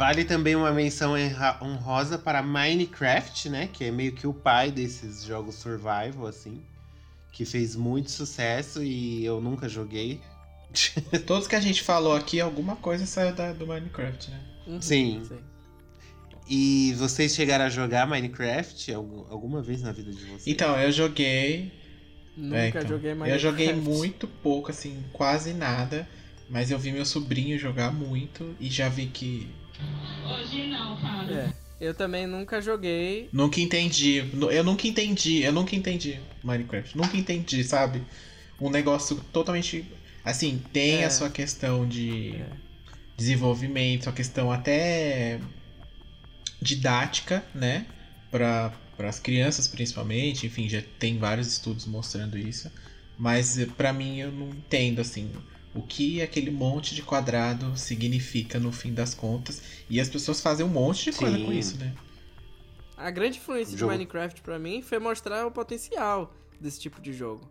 Vale também uma menção honrosa para Minecraft, né? Que é meio que o pai desses jogos survival, assim. Que fez muito sucesso e eu nunca joguei. Todos que a gente falou aqui, alguma coisa saiu da, do Minecraft, né? Uhum, sim. sim. E vocês chegaram a jogar Minecraft alguma vez na vida de vocês? Então, eu joguei. Nunca é, então, joguei Minecraft. Eu joguei muito pouco, assim, quase nada. Mas eu vi meu sobrinho jogar muito e já vi que Hoje não, Fábio. É. Eu também nunca joguei. Nunca entendi. Eu nunca entendi. Eu nunca entendi Minecraft. Nunca entendi, sabe? Um negócio totalmente. Assim, tem é. a sua questão de é. desenvolvimento, a questão até didática, né? Para as crianças, principalmente. Enfim, já tem vários estudos mostrando isso. Mas para mim eu não entendo, assim o que aquele monte de quadrado significa no fim das contas. E as pessoas fazem um monte de coisa Sim. com isso, né? A grande influência Jogo. de Minecraft pra mim foi mostrar o potencial desse tipo de jogo.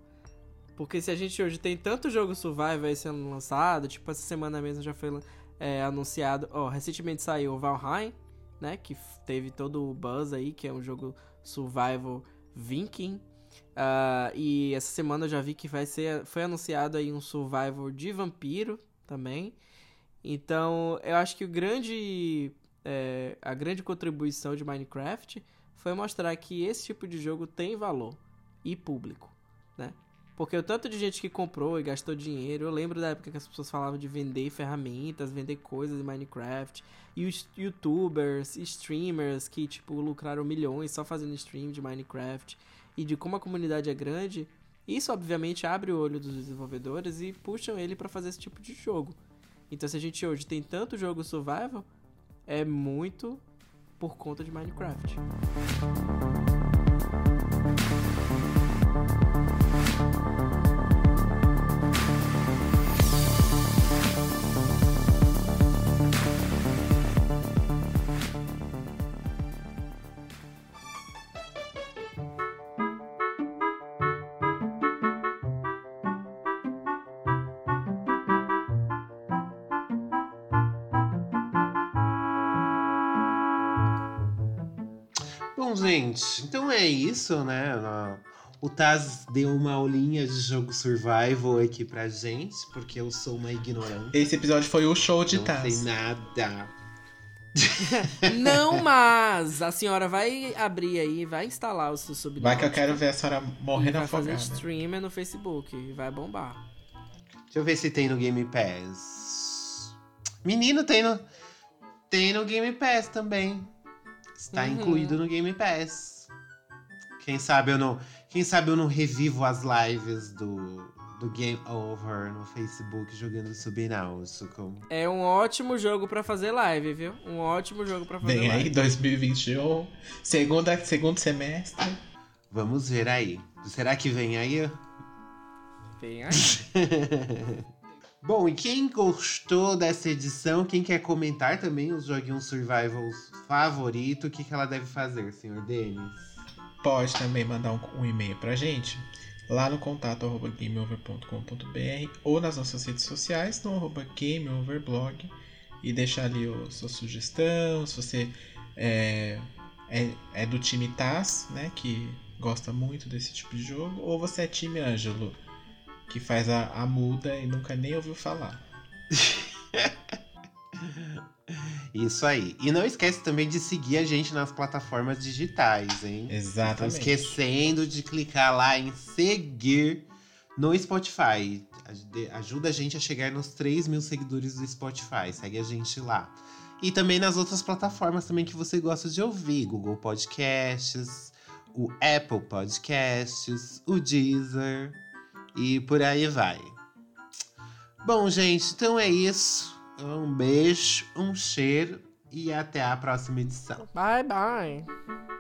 Porque se a gente hoje tem tanto jogo survival aí sendo lançado, tipo essa semana mesmo já foi é, anunciado, ó, recentemente saiu o Valheim, né, que teve todo o buzz aí, que é um jogo survival viking. Ah, e essa semana eu já vi que vai ser, foi anunciado aí um survival de vampiro também. Então, eu acho que o grande é, a grande contribuição de Minecraft foi mostrar que esse tipo de jogo tem valor e público, né? Porque o tanto de gente que comprou e gastou dinheiro, eu lembro da época que as pessoas falavam de vender ferramentas, vender coisas em Minecraft, e os youtubers, streamers que tipo lucraram milhões só fazendo stream de Minecraft, e de como a comunidade é grande, isso obviamente abre o olho dos desenvolvedores e puxam ele para fazer esse tipo de jogo. Então se a gente hoje tem tanto jogo survival, é muito por conta de Minecraft. Bom, gente, então é isso, né? Na- O Taz deu uma aulinha de jogo survival aqui pra gente, porque eu sou uma ignorante. Esse episódio foi o show de não Taz. sei nada. Não, mas a senhora vai abrir aí, vai instalar o seu subnautica. Vai que eu quero ver a senhora e morrendo vai fazer streamer no Facebook e vai bombar. Deixa eu ver se tem no Game Pass. Menino, tem no, tem no Game Pass também. Está Uhum. incluído no Game Pass. Quem sabe eu não, quem sabe eu não revivo as lives do, do Game Over no Facebook jogando Subnáutico. É um ótimo jogo pra fazer live, viu? Um ótimo jogo pra fazer Vem aí, live. 2021. Segunda, segundo semestre. Vamos ver aí. Será que vem aí? Vem aí. Bom, e quem gostou dessa edição, quem quer comentar também os joguinhos survivals favorito, o que, que ela deve fazer, senhor Denis? Pode também mandar um, um e-mail pra gente lá no contato arroba gameover.com.br ou nas nossas redes sociais no arroba gameoverblog e deixar ali a sua sugestão, se você é, é, é do time Taz, né, que gosta muito desse tipo de jogo, ou você é time Ângelo, que faz a, a muda e nunca nem ouviu falar. Isso aí. E não esquece também de seguir a gente nas plataformas digitais, hein? Não Exatamente. esquecendo de clicar lá em seguir no Spotify. Aj- Ajuda a gente a chegar nos 3 mil seguidores do Spotify. Segue a gente lá. E também nas outras plataformas também que você gosta de ouvir. Google Podcasts, o Apple Podcasts, o Deezer e por aí vai. Bom, gente, então é isso. Um beijo, um cheiro e até a próxima edição. Bye, bye.